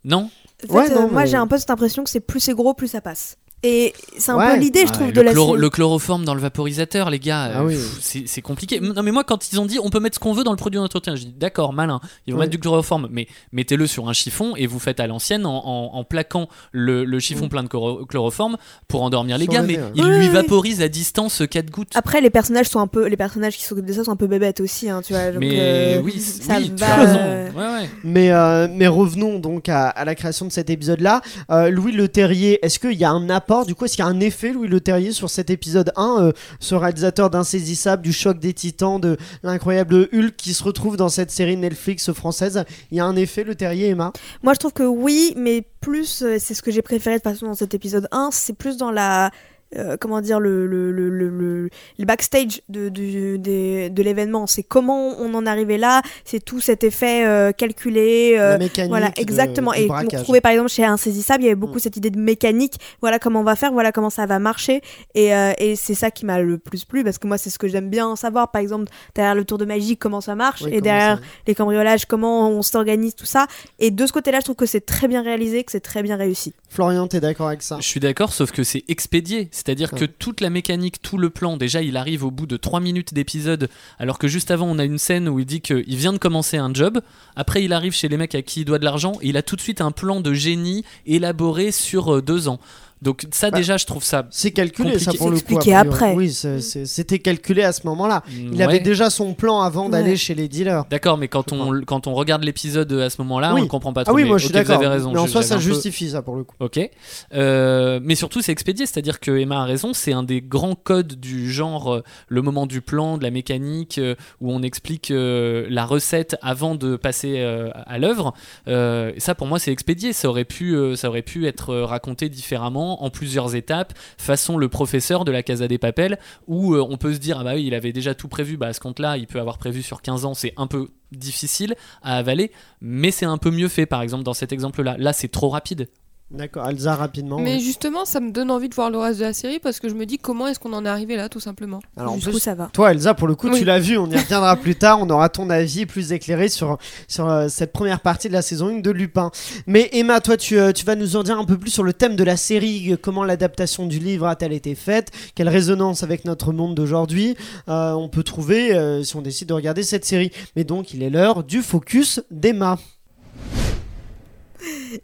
non? En fait, Ouais, non, euh, moi mais- j'ai un peu cette impression que c'est plus c'est gros, plus ça passe. Et c'est un Ouais. peu l'idée, je Ouais, trouve, le, de la chloro- série. le chloroforme dans le vaporisateur, les gars, Ah euh, oui. pff, c'est c'est compliqué. Non, mais moi, quand ils ont dit on peut mettre ce qu'on veut dans le produit d'entretien, je dis d'accord, malin, ils vont mettre du chloroforme, mais mettez-le sur un chiffon et vous faites à l'ancienne en, en- en plaquant le, le chiffon Mm. plein de chloro- chloroforme pour endormir les gars, mais il lui vaporise à distance 4 gouttes. Après, les personnages sont un peu, les personnages qui s'occupent de ça sont un peu bébêtes aussi, hein, tu vois. donc, mais euh, oui, ça oui, tu as raison. euh, Ouais, ouais. Mais, euh, mais revenons donc à, à la création de cet épisode-là. Euh, Louis Le Terrier, est-ce qu'il y a un apport, du coup, est-ce qu'il y a un effet, Louis Le Terrier, sur cet épisode 1 euh, Ce réalisateur d'Insaisissable, du choc des titans, de l'incroyable Hulk qui se retrouve dans cette série Netflix française? Il y a un effet, Le Terrier, Emma? Moi, je trouve que oui, mais plus, euh, c'est ce que j'ai préféré de façon dans cet épisode 1, c'est plus dans la. Euh, comment dire, le, le, le, le, le- le backstage de, du- des- de l'événement. C'est comment on en est arrivé là, c'est tout cet effet euh, calculé. euh, La mécanique. voilà, de- exactement. du et on retrouvait par exemple chez Insaisissable, il y avait beaucoup Mm. cette idée de mécanique. Voilà comment on va faire, voilà comment ça va marcher. Et, euh, et c'est ça qui m'a le plus plu parce que moi, c'est ce que j'aime bien savoir. Par exemple, derrière le tour de magie, comment ça marche. Oui, et derrière ça- les cambriolages, comment on s'organise, tout ça. Et de ce côté-là, je trouve que c'est très bien réalisé, que c'est très bien réussi. Florian, t'es d'accord avec ça? Je suis d'accord, sauf que c'est expédié. C'est-à-dire que toute la mécanique, tout le plan, déjà, il arrive au bout de 3 minutes d'épisode, alors que juste avant, on a une scène où il dit qu'il vient de commencer un job. Après, il arrive chez les mecs à qui il doit de l'argent, et il a tout de suite un plan de génie élaboré sur euh, deux ans. Donc, ça, Bah, déjà, je trouve ça. C'est calculé, Compliqué. ça pour le C'est coup. après. Oui, c'était calculé à ce moment-là. Il Ouais. avait déjà son plan avant d'aller Ouais. chez les dealers. D'accord, mais quand on, quand on regarde l'épisode à ce moment-là, Oui. on ne comprend pas trop. Ah oui, mais moi je suis d'accord. raison. Mais en soi, ça peu- justifie ça pour le coup. Ok. Euh, mais surtout, c'est expédié, c'est-à-dire que Emma a raison, c'est un des grands codes du genre, euh, le moment du plan, de la mécanique, euh, où on explique euh, la recette avant de passer euh, à l'œuvre. Euh, et ça, pour moi, c'est expédié. Ça aurait pu, euh, ça aurait pu être euh, raconté différemment, en plusieurs étapes, façon le professeur de la Casa des Papels, où euh, on peut se dire, ah bah oui, il avait déjà tout prévu, bah à ce compte-là, il peut avoir prévu sur 15 ans, c'est un peu difficile à avaler, mais c'est un peu mieux fait, par exemple, dans cet exemple-là. Là, c'est trop rapide. D'accord, Alza rapidement. Mais oui. justement, ça me donne envie de voir le reste de la série parce que je me dis comment est-ce qu'on en est arrivé là, tout simplement. Alors Jusqu'où plus, ça va. toi Elsa, pour le coup, tu l'as vu, on y reviendra plus tard, on aura ton avis plus éclairé sur, sur euh, cette première partie de la saison 1 de Lupin. Mais Emma, toi, tu, euh, tu vas nous en dire un peu plus sur le thème de la série, euh, comment l'adaptation du livre a-t-elle été faite, quelle résonance avec notre monde d'aujourd'hui euh, on peut trouver euh, si on décide de regarder cette série. Mais donc, il est l'heure du focus d'Emma.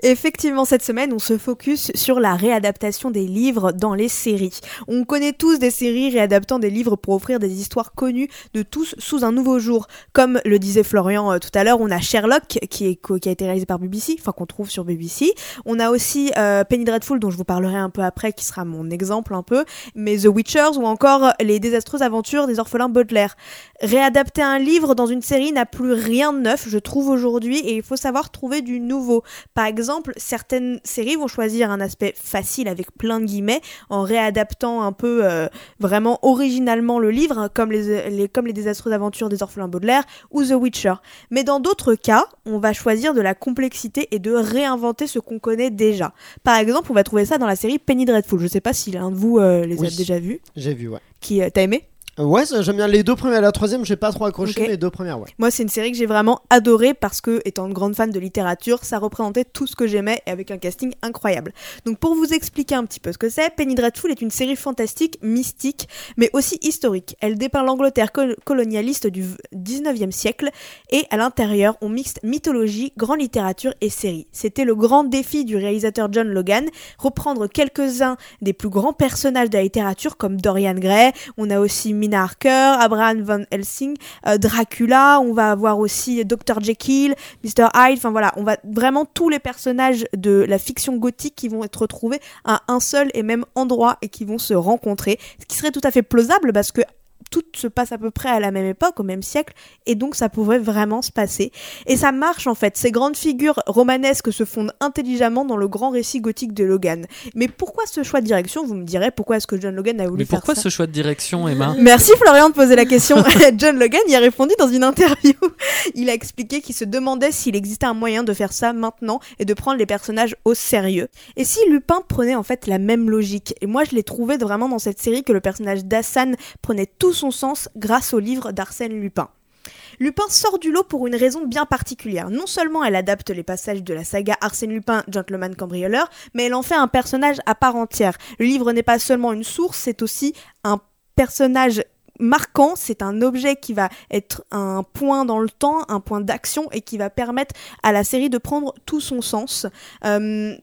Effectivement, cette semaine, on se focus sur la réadaptation des livres dans les séries. On connaît tous des séries réadaptant des livres pour offrir des histoires connues de tous sous un nouveau jour. Comme le disait Florian euh, tout à l'heure, on a Sherlock qui, a été réalisé par BBC, enfin qu'on trouve sur BBC. On a aussi euh, Penny Dreadful dont je vous parlerai un peu après, qui sera mon exemple un peu, mais The Witchers ou encore Les désastreuses aventures des orphelins Baudelaire. Réadapter un livre dans une série n'a plus rien de neuf, je trouve aujourd'hui, et il faut savoir trouver du nouveau. Par exemple, certaines séries vont choisir un aspect facile avec plein de guillemets en réadaptant un peu euh, vraiment originalement le livre, comme les, comme les désastreuses aventures des orphelins Baudelaire ou The Witcher. Mais dans d'autres cas, on va choisir de la complexité et de réinventer ce qu'on connaît déjà. Par exemple, on va trouver ça dans la série Penny Dreadful. Je sais pas si l'un de vous euh, les a déjà vus. J'ai vu, ouais. Qui euh, t'as aimé? Ouais, j'aime bien les deux premières. La troisième, j'ai pas trop accroché, mais les deux premières, ouais. Moi, c'est une série que j'ai vraiment adorée parce que, étant une grande fan de littérature, ça représentait tout ce que j'aimais et avec un casting incroyable. Donc, pour vous expliquer un petit peu ce que c'est, Penny Dreadful est une série fantastique, mystique, mais aussi historique. Elle dépeint l'Angleterre colonialiste du 19e siècle et à l'intérieur, on mixte mythologie, grande littérature et série. C'était le grand défi du réalisateur John Logan, reprendre quelques-uns des plus grands personnages de la littérature comme Dorian Gray. On a aussi Mina Harker, Abraham Van Helsing, euh, Dracula, on va avoir aussi Dr. Jekyll, Mr. Hyde, enfin voilà, on va vraiment tous les personnages de la fiction gothique qui vont être retrouvés à un seul et même endroit et qui vont se rencontrer, ce qui serait tout à fait plausible parce que tout se passe à peu près à la même époque, au même siècle, et donc ça pourrait vraiment se passer. Et ça marche en fait, ces grandes figures romanesques se fondent intelligemment dans le grand récit gothique de Logan. Mais pourquoi ce choix de direction? Vous me direz, pourquoi est-ce que John Logan a voulu faire ça pourquoi ce choix de direction, Emma? Merci Florian de poser la question. John Logan y a répondu dans une interview. Il a expliqué qu'il se demandait s'il existait un moyen de faire ça maintenant et de prendre les personnages au sérieux. Et si Lupin prenait en fait la même logique? Et moi je l'ai trouvé vraiment dans cette série que le personnage d'Hassan prenait tout son sens grâce au livre d'Arsène Lupin. Lupin sort du lot pour une raison bien particulière. Non seulement elle adapte les passages de la saga Arsène Lupin, Gentleman Cambrioleur, mais elle en fait un personnage à part entière. Le livre n'est pas seulement une source, c'est aussi un personnage marquant, c'est un objet qui va être un point dans le temps, un point d'action et qui va permettre à la série de prendre tout son sens. Euh,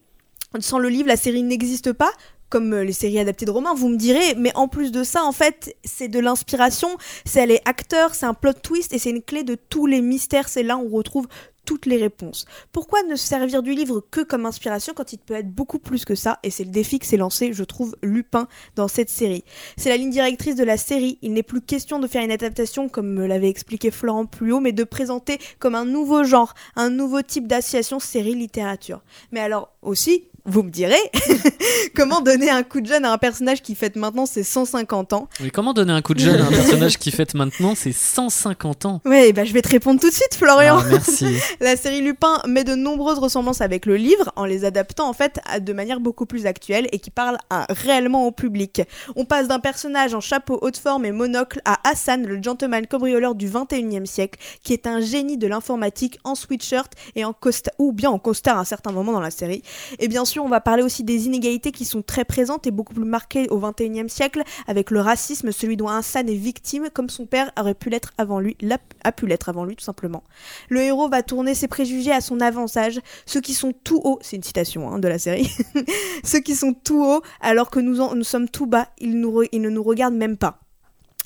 sans le livre, la série n'existe pas comme euh, les séries adaptées de romans, vous me direz, mais en plus de ça, en fait, c'est de l'inspiration, c'est elle est acteur, c'est un plot twist et c'est une clé de tous les mystères, c'est là où on retrouve toutes les réponses. Pourquoi ne servir du livre que comme inspiration quand il peut être beaucoup plus que ça Et c'est le défi que s'est lancé, je trouve, Lupin dans cette série. C'est la ligne directrice de la série. Il n'est plus question de faire une adaptation comme me l'avait expliqué Florent plus haut, mais de présenter comme un nouveau genre, un nouveau type d'association série-littérature. Mais alors aussi, vous me direz, comment donner un coup de jeune à un personnage qui fête maintenant ses 150 ans Oui, comment donner un coup de jeune à un personnage qui fête maintenant ses 150 ans? Oui, bah je vais te répondre tout de suite, Florian. Ah, merci. La série Lupin met de nombreuses ressemblances avec le livre en les adaptant en fait de manière beaucoup plus actuelle et qui parle réellement au public. On passe d'un personnage en chapeau haute forme et monocle à Hassan, le gentleman cambrioleur du 21e siècle, qui est un génie de l'informatique en sweatshirt et en costard, ou bien en costard à un certain moment dans la série. Et bien on va parler aussi des inégalités qui sont très présentes et beaucoup plus marquées au XXIe siècle, avec le racisme, celui dont Hassan est victime, comme son père aurait pu l'être avant lui, a pu l'être avant lui tout simplement. Le héros va tourner ses préjugés à son avantage, ceux qui sont tout hauts, c'est une citation hein, de la série, ceux qui sont tout hauts alors que nous, sommes tout bas, ils ne nous regardent même pas.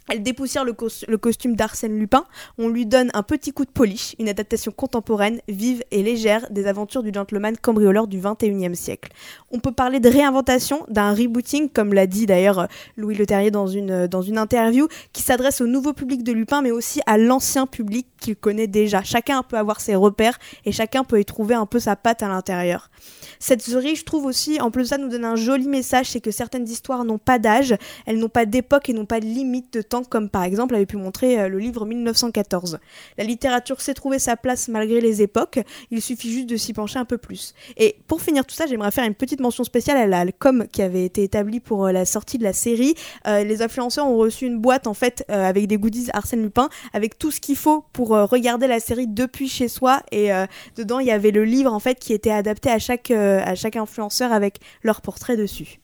Elle dépoussière le, costume d'Arsène Lupin, on lui donne un petit coup de polish, une adaptation contemporaine, vive et légère des aventures du gentleman cambrioleur du 21e siècle. On peut parler de réinventation, d'un rebooting, comme l'a dit d'ailleurs Louis Leterrier dans une, dans une interview, qui s'adresse au nouveau public de Lupin, mais aussi à l'ancien public qu'il connaît déjà. Chacun peut avoir ses repères et chacun peut y trouver un peu sa patte à l'intérieur. Cette série, je trouve aussi, en plus de ça, nous donne un joli message, c'est que certaines histoires n'ont pas d'âge, elles n'ont pas d'époque et n'ont pas de limite de temps comme par exemple avait pu montrer euh, le livre 1914. La littérature sait trouver sa place malgré les époques, il suffit juste de s'y pencher un peu plus. Et pour finir tout ça, j'aimerais faire une petite mention spéciale à la com qui avait été établie pour euh, la sortie de la série. Euh, les influenceurs ont reçu une boîte en fait avec des goodies Arsène Lupin, avec tout ce qu'il faut pour regarder la série depuis chez soi. Et dedans, il y avait le livre en fait qui était adapté à chaque, à chaque influenceur avec leur portrait dessus.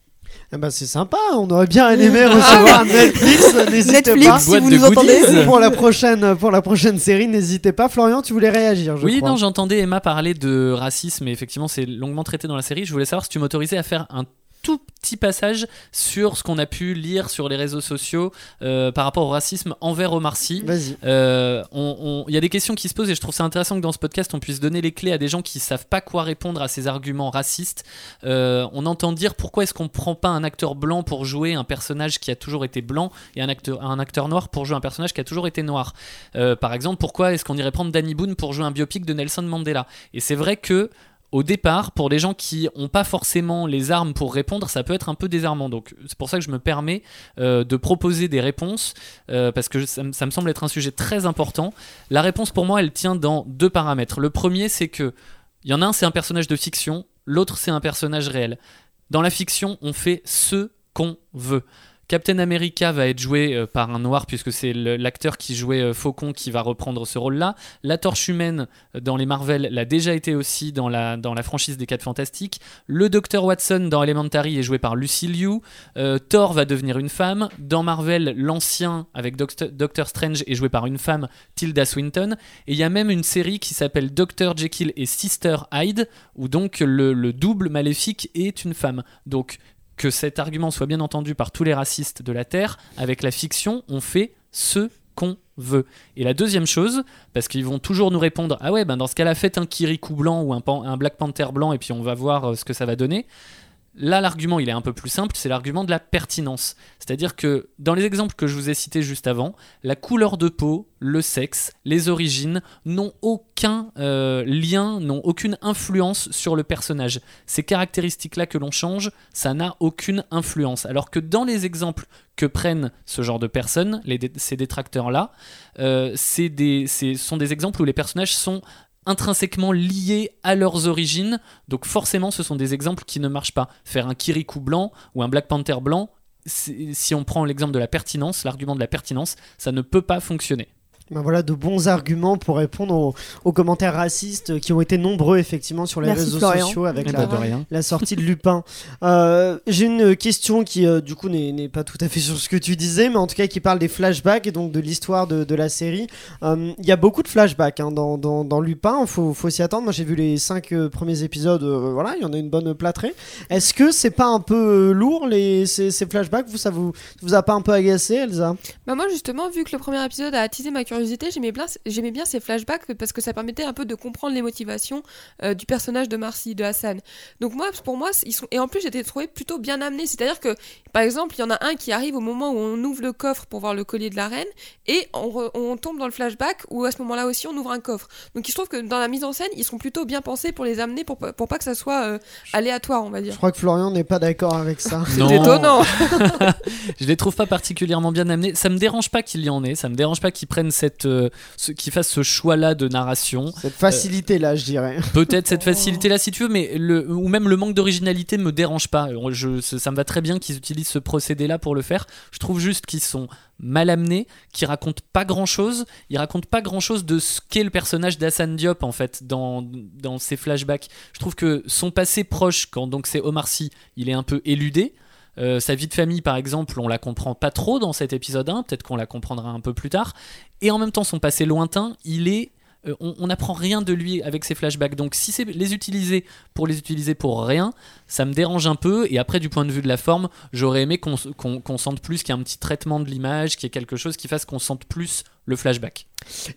Ah bah c'est sympa, on aurait bien aimé recevoir Netflix, n'hésitez Netflix, pas. si vous nous entendez. Pour la prochaine, pour la prochaine série, n'hésitez pas. Florian, tu voulais réagir, je oui, crois. non, j'entendais Emma parler de racisme et effectivement, c'est longuement traité dans la série. Je voulais savoir si tu m'autorisais à faire un tout petit passage sur ce qu'on a pu lire sur les réseaux sociaux euh, par rapport au racisme envers Omar Sy. Vas-y. Euh, Il y a des questions qui se posent et je trouve ça intéressant que dans ce podcast on puisse donner les clés à des gens qui savent pas quoi répondre à ces arguments racistes. Euh, on entend dire pourquoi est-ce qu'on prend pas un acteur blanc pour jouer un personnage qui a toujours été blanc et un acteur, un acteur noir pour jouer un personnage qui a toujours été noir. Par exemple, pourquoi est-ce qu'on irait prendre Danny Boone pour jouer un biopic de Nelson Mandela? Et c'est vrai que au départ, pour les gens qui n'ont pas forcément les armes pour répondre, ça peut être un peu désarmant. Donc c'est pour ça que je me permets euh, de proposer des réponses, euh, parce que ça, ça me semble être un sujet très important. La réponse pour moi, elle tient dans deux paramètres. Le premier, c'est que il y en a un, c'est un personnage de fiction, l'autre, c'est un personnage réel. Dans la fiction, on fait ce qu'on veut. Captain America va être joué euh, par un noir puisque c'est l'acteur qui jouait euh, Faucon qui va reprendre ce rôle-là. La Torche humaine euh, dans les Marvel l'a déjà été aussi dans la, franchise des 4 Fantastiques. Le Docteur Watson dans Elementary est joué par Lucy Liu. Thor va devenir une femme. Dans Marvel, l'ancien avec Doctor, Doctor Strange est joué par une femme, Tilda Swinton. Et il y a même une série qui s'appelle Dr. Jekyll et Sister Hyde, où donc le double maléfique est une femme. Donc que cet argument soit bien entendu par tous les racistes de la Terre, avec la fiction, on fait ce qu'on veut. Et la deuxième chose, parce qu'ils vont toujours nous répondre Ah ouais, ben dans ce cas-là, faites un Kirikou blanc ou un, Black Panther blanc et puis on va voir euh, ce que ça va donner. Là, l'argument, il est un peu plus simple, c'est l'argument de la pertinence. C'est-à-dire que dans les exemples que je vous ai cités juste avant, la couleur de peau, le sexe, les origines n'ont aucun euh, lien, n'ont aucune influence sur le personnage. Ces caractéristiques-là que l'on change, ça n'a aucune influence. Alors que dans les exemples que prennent ce genre de personnes, ces détracteurs-là, euh, c'est des, sont des exemples où les personnages sont intrinsèquement liés à leurs origines, donc forcément ce sont des exemples qui ne marchent pas. Faire un Kirikou blanc ou un Black Panther blanc, si on prend l'exemple de la pertinence, l'argument de la pertinence, ça ne peut pas fonctionner. Ben voilà de bons arguments pour répondre aux, aux commentaires racistes qui ont été nombreux effectivement sur les Merci, réseaux Florian. sociaux avec Eh la, ben, la sortie de Lupin. Euh, J'ai une question qui, euh, du coup, n'est pas tout à fait sur ce que tu disais, mais en tout cas qui parle des flashbacks et donc de l'histoire de, de la série. Euh, Il y a beaucoup de flashbacks hein, dans, dans, dans Lupin, faut, faut s'y attendre. Moi, j'ai vu les cinq euh, premiers épisodes, euh, voilà, il y en a une bonne plâtrée. Est-ce que c'est pas un peu euh, lourd, les, ces, ces flashbacks? Vous, Ça vous, ça vous a pas un peu agacé, Elsa? Bah moi justement, vu que le premier épisode a attisé ma curiosité, j'aimais bien, j'aimais bien ces flashbacks parce que ça permettait un peu de comprendre les motivations euh, du personnage de Marcy, de Hassan. Donc moi, pour moi, ils sont et en plus j'étais trouvé plutôt bien amené. C'est-à-dire que par exemple, il y en a un qui arrive au moment où on ouvre le coffre pour voir le collier de la reine et on, re- on tombe dans le flashback où à ce moment-là aussi on ouvre un coffre. Donc il se trouve que dans la mise en scène, ils sont plutôt bien pensés pour les amener pour, pas- pour pas que ça soit euh, aléatoire, on va Je dire. crois que Florian n'est pas d'accord avec ça. C'est étonnant. je les trouve pas particulièrement bien amenés. Ça me dérange pas qu'il y en ait, ça me dérange pas qu'ils prennent cette, euh, ce- qu'ils fassent ce choix-là de narration. Cette facilité-là, je dirais. Peut-être cette facilité-là si tu veux, mais le, ou même le manque d'originalité me dérange pas. Je, ça ça me va très bien qu'ils utilisent ce procédé-là pour le faire. Je trouve juste qu'ils sont mal amenés, qu'ils racontent pas grand-chose. Ils racontent pas grand-chose de ce qu'est le personnage d'Hassan Diop en fait dans, dans ses flashbacks. Je trouve que son passé proche, quand donc c'est Omar Sy, il est un peu éludé. Euh, sa vie de famille, par exemple, on la comprend pas trop dans cet épisode 1, peut-être qu'on la comprendra un peu plus tard. Et en même temps, son passé lointain, il est. euh, on n'apprend rien de lui avec ses flashbacks. Donc, si c'est les utiliser pour les utiliser pour rien, ça me dérange un peu. Et après, du point de vue de la forme, j'aurais aimé qu'on qu'on- qu'on sente plus qu'il y a un petit traitement de l'image, qu'il y ait quelque chose qui fasse qu'on sente plus le flashback.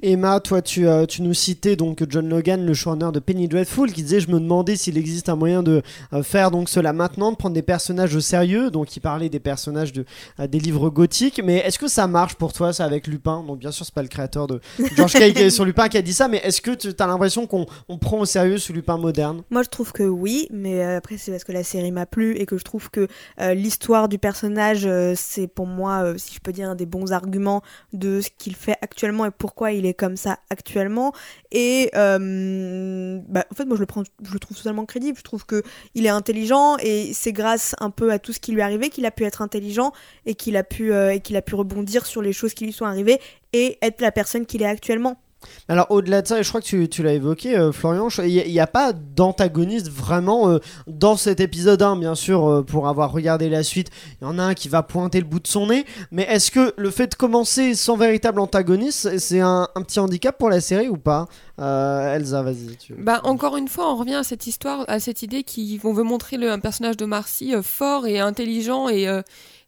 Emma, toi, tu, euh, tu nous citais donc John Logan, le showrunner de Penny Dreadful, qui disait Je me demandais s'il existe un moyen de euh, faire donc cela maintenant, de prendre des personnages au sérieux. Donc, il parlait des personnages de, euh, des livres gothiques. Mais est-ce que ça marche pour toi, ça, avec Lupin? Donc, bien sûr, c'est pas le créateur de George Kay qui est sur Lupin qui a dit ça, mais est-ce que tu as l'impression qu'on on prend au sérieux ce Lupin moderne? Moi, je trouve que oui, mais euh, après, c'est parce que la série m'a plu et que je trouve que euh, l'histoire du personnage, euh, c'est pour moi, euh, si je peux dire, un des bons arguments de ce qu'il fait actuellement et pourquoi il est comme ça actuellement. Et bah, en fait, moi, je le, prends, je le trouve totalement crédible. Je trouve que il est intelligent et c'est grâce un peu à tout ce qui lui est arrivé qu'il a pu être intelligent et qu'il a pu et qu'il a pu rebondir sur les choses qui lui sont arrivées et être la personne qu'il est actuellement. Alors au-delà de ça, et je crois que tu, l'as évoqué, euh, Florian, il n'y a, pas d'antagoniste vraiment euh, dans cet épisode 1, bien sûr, euh, pour avoir regardé la suite, il y en a un qui va pointer le bout de son nez, mais est-ce que le fait de commencer sans véritable antagoniste, c'est- un, petit handicap pour la série ou pas? Elsa, vas-y. Tu... Bah, encore une fois, on revient à cette histoire, à cette idée qu'on veut montrer un personnage de Marcy fort et intelligent et,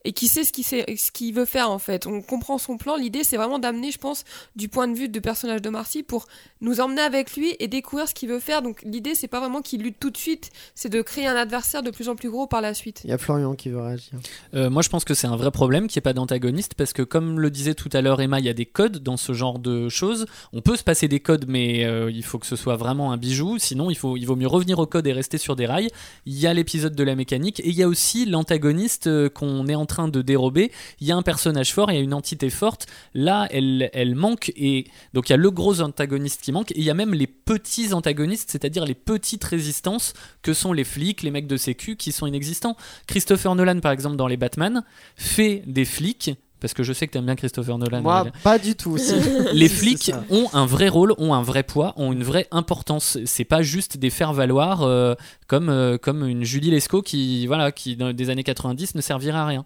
et qui sait ce qu'il sait- ce qu'il veut faire en fait. On comprend son plan. L'idée, c'est vraiment d'amener, je pense, du point de vue du personnage de Marcy pour nous emmener avec lui et découvrir ce qu'il veut faire. Donc l'idée, c'est pas vraiment qu'il lutte tout de suite, c'est de créer un adversaire de plus en plus gros par la suite. Il y a Florian qui veut réagir. Euh, moi, je pense que c'est un vrai problème qu'il n'y ait pas d'antagoniste parce que, comme le disait tout à l'heure Emma, il y a des codes dans ce genre de choses. On peut se passer des codes, mais euh, il faut que ce soit vraiment un bijou. Sinon, il, faut, il vaut mieux revenir au code et rester sur des rails. Il y a l'épisode de la mécanique et il y a aussi l'antagoniste euh, qu'on est en train de dérober. Il y a un personnage fort, il y a une entité forte. Là, elle, elle manque et donc il y a le gros antagoniste qui manque et il y a même les petits antagonistes, c'est-à-dire les petites résistances que sont les flics, les mecs de sécu qui sont inexistants. Christopher Nolan, par exemple, dans les Batman, fait des flics. Parce que je sais que t'aimes bien Christopher Nolan. Moi, Aurélien. pas du tout. les flics ont un vrai rôle, ont un vrai poids, ont une vraie importance. C'est pas juste des faire-valoir euh, comme, euh, comme une Julie Lescaut qui, voilà, qui dans des années 90 ne servirait à rien.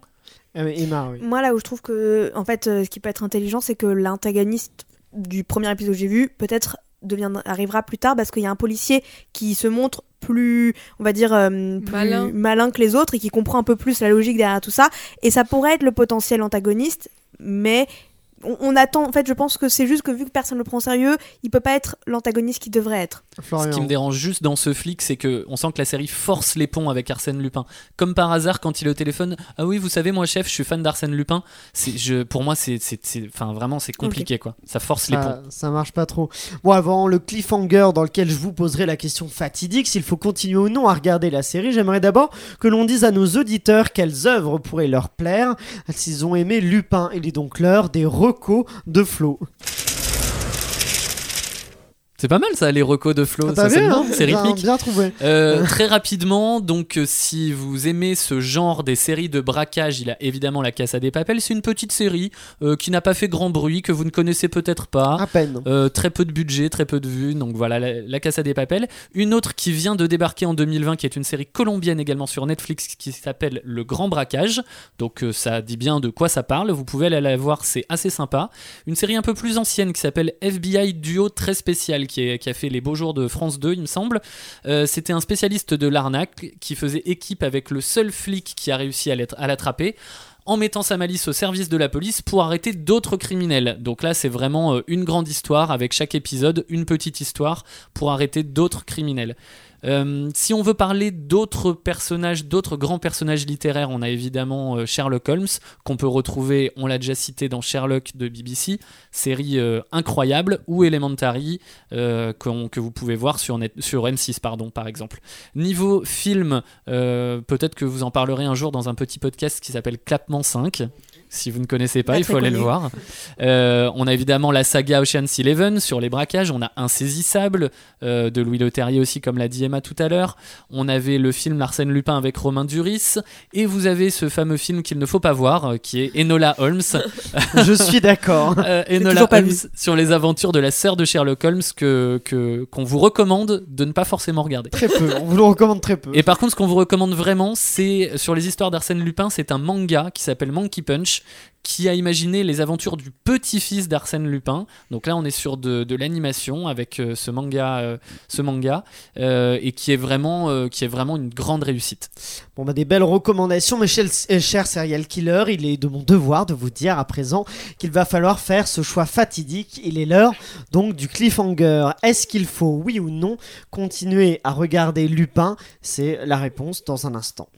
Ah, Emma, oui. Moi, là où je trouve que, en fait, euh, ce qui peut être intelligent, c'est que l'antagoniste du premier épisode que j'ai vu, peut-être devient, arrivera plus tard parce qu'il y a un policier qui se montre plus, on va dire, euh, plus Malin. malin. que les autres et qui comprend un peu plus la logique derrière tout ça. Et ça pourrait être le potentiel antagoniste, mais on, on attend. En fait, je pense que c'est juste que vu que personne ne le prend au sérieux, il peut pas être l'antagoniste qu'il devrait être. Ce qui me dérange juste dans ce flic, c'est que on sent que la série force les ponts avec Arsène Lupin. Comme par hasard, quand il est au téléphone, ah oui, vous savez, moi chef, je suis fan d'Arsène Lupin. C'est, je, pour moi, c'est, enfin vraiment, c'est compliqué quoi. Ça force les ponts. Ça, marche pas trop. Bon, avant le cliffhanger dans lequel je vous poserai la question fatidique, s'il faut continuer ou non à regarder la série, j'aimerais d'abord que l'on dise à nos auditeurs quelles œuvres pourraient leur plaire s'ils ont aimé Lupin. Il est donc l'heure des recos de Flo. C'est pas mal ça, les recos de Flo. Ah, ça, c'est bien, hein c'est rythmique. Bien trouvé. Euh, très rapidement, donc euh, si vous aimez ce genre des séries de braquage, il a évidemment La Casa des Papels. C'est une petite série euh, qui n'a pas fait grand bruit, que vous ne connaissez peut-être pas. À peine. Euh, très peu de budget, très peu de vues, donc voilà, la, la Casa des Papels. Une autre qui vient de débarquer en 2020, qui est une série colombienne également sur Netflix, qui s'appelle Le Grand Braquage. Donc ça dit bien de quoi ça parle, vous pouvez aller la voir, c'est assez sympa. Une série un peu plus ancienne qui s'appelle FBI Duo très spécial, qui, a fait les beaux jours de France 2, il me semble. Euh, C'était un spécialiste de l'arnaque qui faisait équipe avec le seul flic qui a réussi à l'attraper en mettant sa malice au service de la police pour arrêter d'autres criminels. Donc là, c'est vraiment euh, une grande histoire avec chaque épisode, une petite histoire pour arrêter d'autres criminels. Euh, si on veut parler d'autres personnages, d'autres grands personnages littéraires, on a évidemment euh, Sherlock Holmes, qu'on peut retrouver, on l'a déjà cité dans Sherlock de BBC, série euh, incroyable, ou Elementary, que vous pouvez voir sur, net, sur M6, pardon, par exemple. Niveau film, peut-être que vous en parlerez un jour dans un petit podcast qui s'appelle Clapement 5. Si vous ne connaissez pas, Pas il faut aller le voir. Euh, on a évidemment la saga Ocean's Eleven sur les braquages. On a Insaisissable euh, de Louis Leterrier aussi, comme l'a dit Emma tout à l'heure. On avait le film L'Arsène Lupin avec Romain Duris. Et vous avez ce fameux film qu'il ne faut pas voir, euh, qui est Enola Holmes. Je suis d'accord. Enola Holmes vu. sur les aventures de la sœur de Sherlock Holmes que que- qu'on vous recommande de ne pas forcément regarder. Très peu. On vous le recommande très peu. Et par contre, ce qu'on vous recommande vraiment, c'est sur les histoires d'Arsène Lupin, c'est un manga qui s'appelle Monkey Punch, qui a imaginé les aventures du petit-fils d'Arsène Lupin. Donc là, on est sur de, l'animation avec euh, ce manga, euh, ce manga, euh, et qui est vraiment, qui est vraiment une grande réussite. Bon, bah, des belles recommandations, mais cher, cher serial killer, il est de mon devoir de vous dire à présent qu'il va falloir faire ce choix fatidique. Il est l'heure donc du cliffhanger. Est-ce qu'il faut, oui ou non, continuer à regarder Lupin? C'est la réponse dans un instant.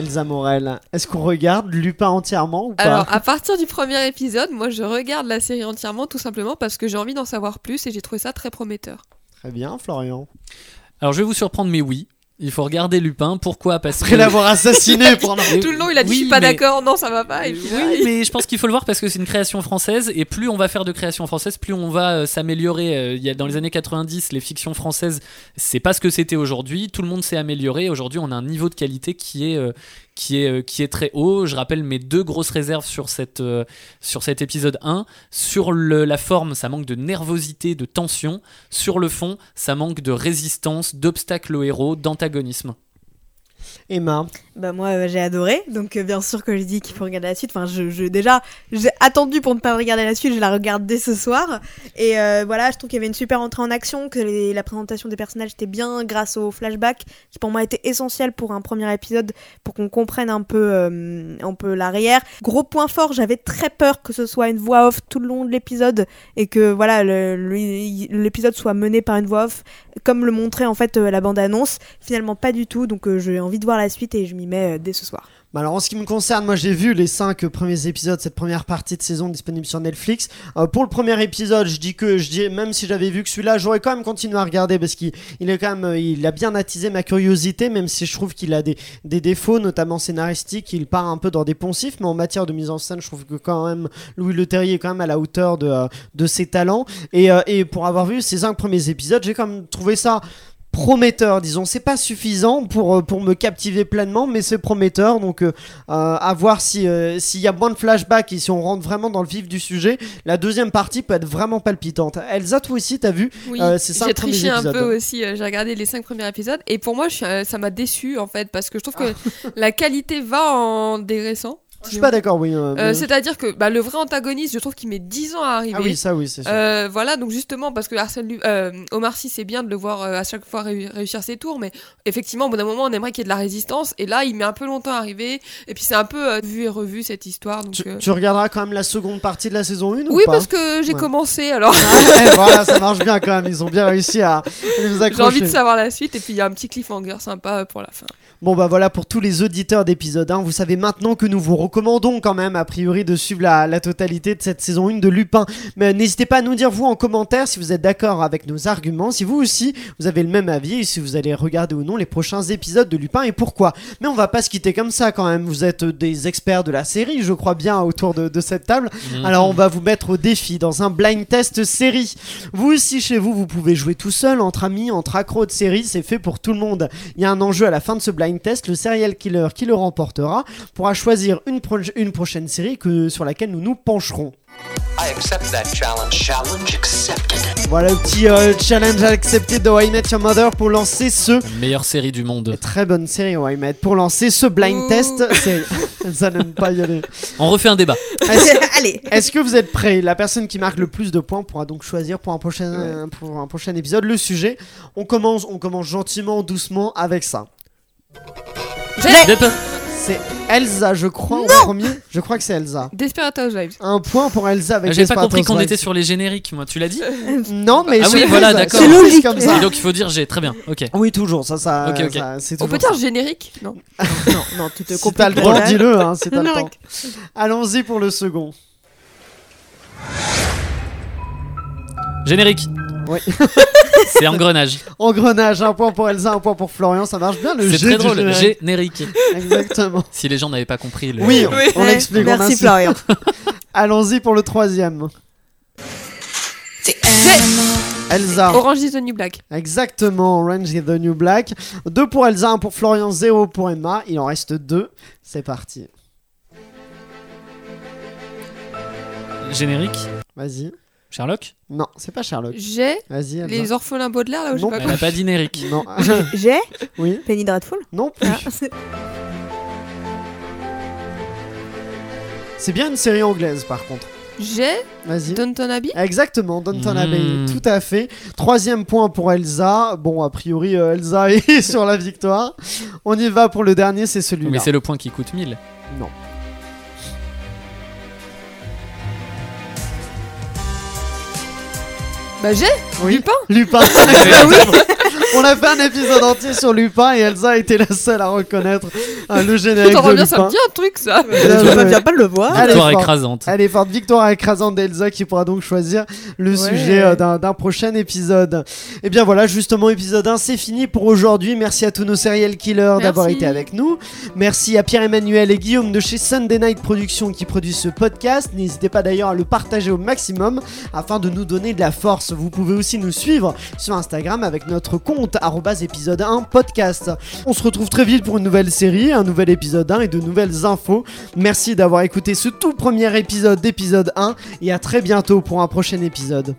Elsa Morel, est-ce qu'on regarde Lupin entièrement ou pas Alors, à partir du premier épisode, moi je regarde la série entièrement tout simplement parce que j'ai envie d'en savoir plus et j'ai trouvé ça très prometteur. Très bien, Florian. Alors, je vais vous surprendre, mais oui, il faut regarder Lupin. Pourquoi? Parce Après que l'avoir assassiné pendant... Tout le long, il a dit oui, je suis pas mais- d'accord, non, ça va pas. Et puis là, Oui, mais je pense qu'il faut le voir parce que c'est une création française et plus on va faire de créations françaises, plus on va euh, s'améliorer. Euh, Il y a dans les années 90, les fictions françaises, c'est pas ce que c'était aujourd'hui. Tout le monde s'est amélioré. Aujourd'hui, on a un niveau de qualité qui est euh, qui est, euh, qui est très haut. Je rappelle mes deux grosses réserves sur, euh, cet épisode 1. Sur le- la forme, ça manque de nervosité, de tension. Sur le fond, ça manque de résistance, d'obstacles au héros, d'antagonisme. Emma, Bah moi euh, j'ai adoré, donc euh, bien sûr que je dis qu'il faut regarder la suite. Enfin je, déjà j'ai attendu pour ne pas regarder la suite, je la regarde dès ce soir. Et euh, voilà, je trouve qu'il y avait une super entrée en action, que la présentation des personnages était bien grâce au flashback, qui pour moi était essentiel pour un premier épisode, pour qu'on comprenne un peu, un peu l'arrière. Gros point fort, j'avais très peur que ce soit une voix off tout le long de l'épisode et que voilà l'épisode soit mené par une voix off, comme le montrait en fait la bande annonce. Finalement pas du tout, donc j'ai envie de voir la suite et je m'y mets euh, dès ce soir. Bah alors en ce qui me concerne, moi j'ai vu les 5 premiers épisodes, cette première partie de saison disponible sur Netflix. Euh, pour le premier épisode, je dis que je dis même si j'avais vu que celui-là, j'aurais quand même continué à regarder parce qu'il il est quand même, euh, il a bien attisé ma curiosité, même si je trouve qu'il a des, des défauts, notamment scénaristiques. Il part un peu dans des poncifs, mais en matière de mise en scène, je trouve que quand même Louis Le Terrier est quand même à la hauteur de, de ses talents. Et, et pour avoir vu ces 5 premiers épisodes, j'ai quand même trouvé ça prometteur, disons. C'est pas suffisant pour, euh, pour me captiver pleinement, mais c'est prometteur. Donc, euh, euh, à voir si, euh, s'il y a moins de flashbacks et si on rentre vraiment dans le vif du sujet. La deuxième partie peut être vraiment palpitante. Elsa, toi aussi, t'as vu Oui, Euh, ces j'ai triché un épisodes. peu aussi. J'ai regardé les cinq premiers épisodes et pour moi, je ça m'a déçu en fait parce que je trouve que la qualité va en dégraissant. Je suis pas d'accord, oui. euh, Euh, mais- C'est-à-dire que bah, le vrai antagoniste, je trouve qu'il met 10 ans à arriver. ah oui, ça, oui, c'est sûr. Euh, voilà, donc justement, parce que Arsène Lu- Omar Sy, c'est bien de le voir à chaque fois ré- réussir ses tours, mais effectivement, au bout d'un moment, on aimerait qu'il y ait de la résistance, et là, il met un peu longtemps à arriver, et puis c'est un peu vu et revu cette histoire. Donc, tu, tu regarderas quand même la seconde partie de la saison 1 ou Oui, pas parce que j'ai Ouais. commencé, alors Ah, ouais, voilà, ça marche bien quand même. Ils ont bien réussi à nous accrocher. j'ai envie de savoir la suite, et puis il y a un petit cliffhanger sympa pour la fin. Bon bah voilà pour tous les auditeurs d'épisode 1, vous savez maintenant que nous vous recommandons quand même a priori de suivre la, la totalité de cette saison 1 de Lupin. Mais n'hésitez pas à nous dire vous en commentaire si vous êtes d'accord avec nos arguments, si vous aussi vous avez le même avis et si vous allez regarder ou non les prochains épisodes de Lupin et pourquoi. Mais on va pas se quitter comme ça quand même, vous êtes des experts de la série je crois bien autour de, de cette table. Mhm. Alors on va vous mettre au défi dans un blind test série. Vous aussi chez vous, vous pouvez jouer tout seul, entre amis, entre accros de série, c'est fait pour tout le monde. Il y a un enjeu à la fin de ce blind test, le serial killer qui le remportera pourra choisir une, pro- une prochaine série que, sur laquelle nous nous pencherons. I accept that challenge. Challenge accepted. Voilà le petit euh, challenge accepté de I Met Your Mother pour lancer ce La meilleure série du monde. très bonne série I Met pour lancer ce blind Ouh. test. Ça n'aime pas y aller. On refait un débat. Allez Est-ce que vous êtes prêts? La personne qui marque le plus de points pourra donc choisir pour un prochain, pour un prochain épisode le sujet. On commence, on commence gentiment, doucement avec ça. Débat. C'est Elsa, je crois, en premier. Je crois que c'est Elsa. Desperate Housewives. Un point pour Elsa avec J'ai pas Desperate compris qu'on Housewives. était sur les génériques, moi. Tu l'as dit Non, mais Ah oui, voilà, d'accord. c'est C'est logique. comme ça. Et donc il faut dire j'ai. Très bien. Ok. Oui, toujours, ça, ça, Ok, ok. ça, c'est On peut dire générique? Non. Non, non, tu te. Si t'as le la- dis-le, hein, si t'as le temps. Allons-y pour le second. Générique. Oui. C'est engrenage. Engrenage, un point pour Elsa, un point pour Florian, ça marche bien le C'est jeu très drôle. générique. Générique. Exactement. Si les gens n'avaient pas compris le. Oui, on, Oui. on Ouais, explique. on Merci insiste. Florian. Allons-y pour le troisième. Elsa. Orange is the New Black. Exactement, Orange is the New Black. Deux pour Elsa, un pour Florian, zéro pour Emma. Il en reste deux. C'est parti. Générique. Vas-y. Sherlock Non, c'est pas Sherlock. J'ai Vas-y, Elsa. les orphelins Baudelaire là où j'ai Non. pas Elle a pas dinérique. Non. J'ai oui. Penny Dreadful. Non plus. Ah, c'est- C'est bien une série anglaise par contre. J'ai Vas-y. Downton Abbey. Exactement, Downton Mm. Abbey, tout à fait. Troisième point pour Elsa. Bon, a priori, euh, Elsa est sur la victoire. On y va pour le dernier, c'est Mais celui-là. c'est le point qui coûte 1000. Non. Bah j'ai Oui. Lupin. Lupin. On a fait un épisode entier sur Lupin et Elsa a été la seule à reconnaître euh, le générique de reviens, ça me Lupin. dit un truc ça. Je joué. viens pas de le voir. Victoire écrasante. Elle est forte. Victoire écrasante d'Elsa qui pourra donc choisir le Ouais. sujet euh, d'un prochain épisode. Et bien voilà, justement, épisode 1, c'est fini pour aujourd'hui. Merci à tous nos serial killers d'avoir été avec nous. Merci à Pierre-Emmanuel et Guillaume de chez Sunday Night Productions qui produisent ce podcast. N'hésitez pas d'ailleurs à le partager au maximum afin de nous donner de la force. Vous pouvez aussi nous suivre sur Instagram avec notre compte épisode 1 podcast. On se retrouve très vite pour une nouvelle série, un nouvel épisode 1 et de nouvelles infos. Merci d'avoir écouté ce tout premier épisode d'épisode 1 et à très bientôt pour un prochain épisode.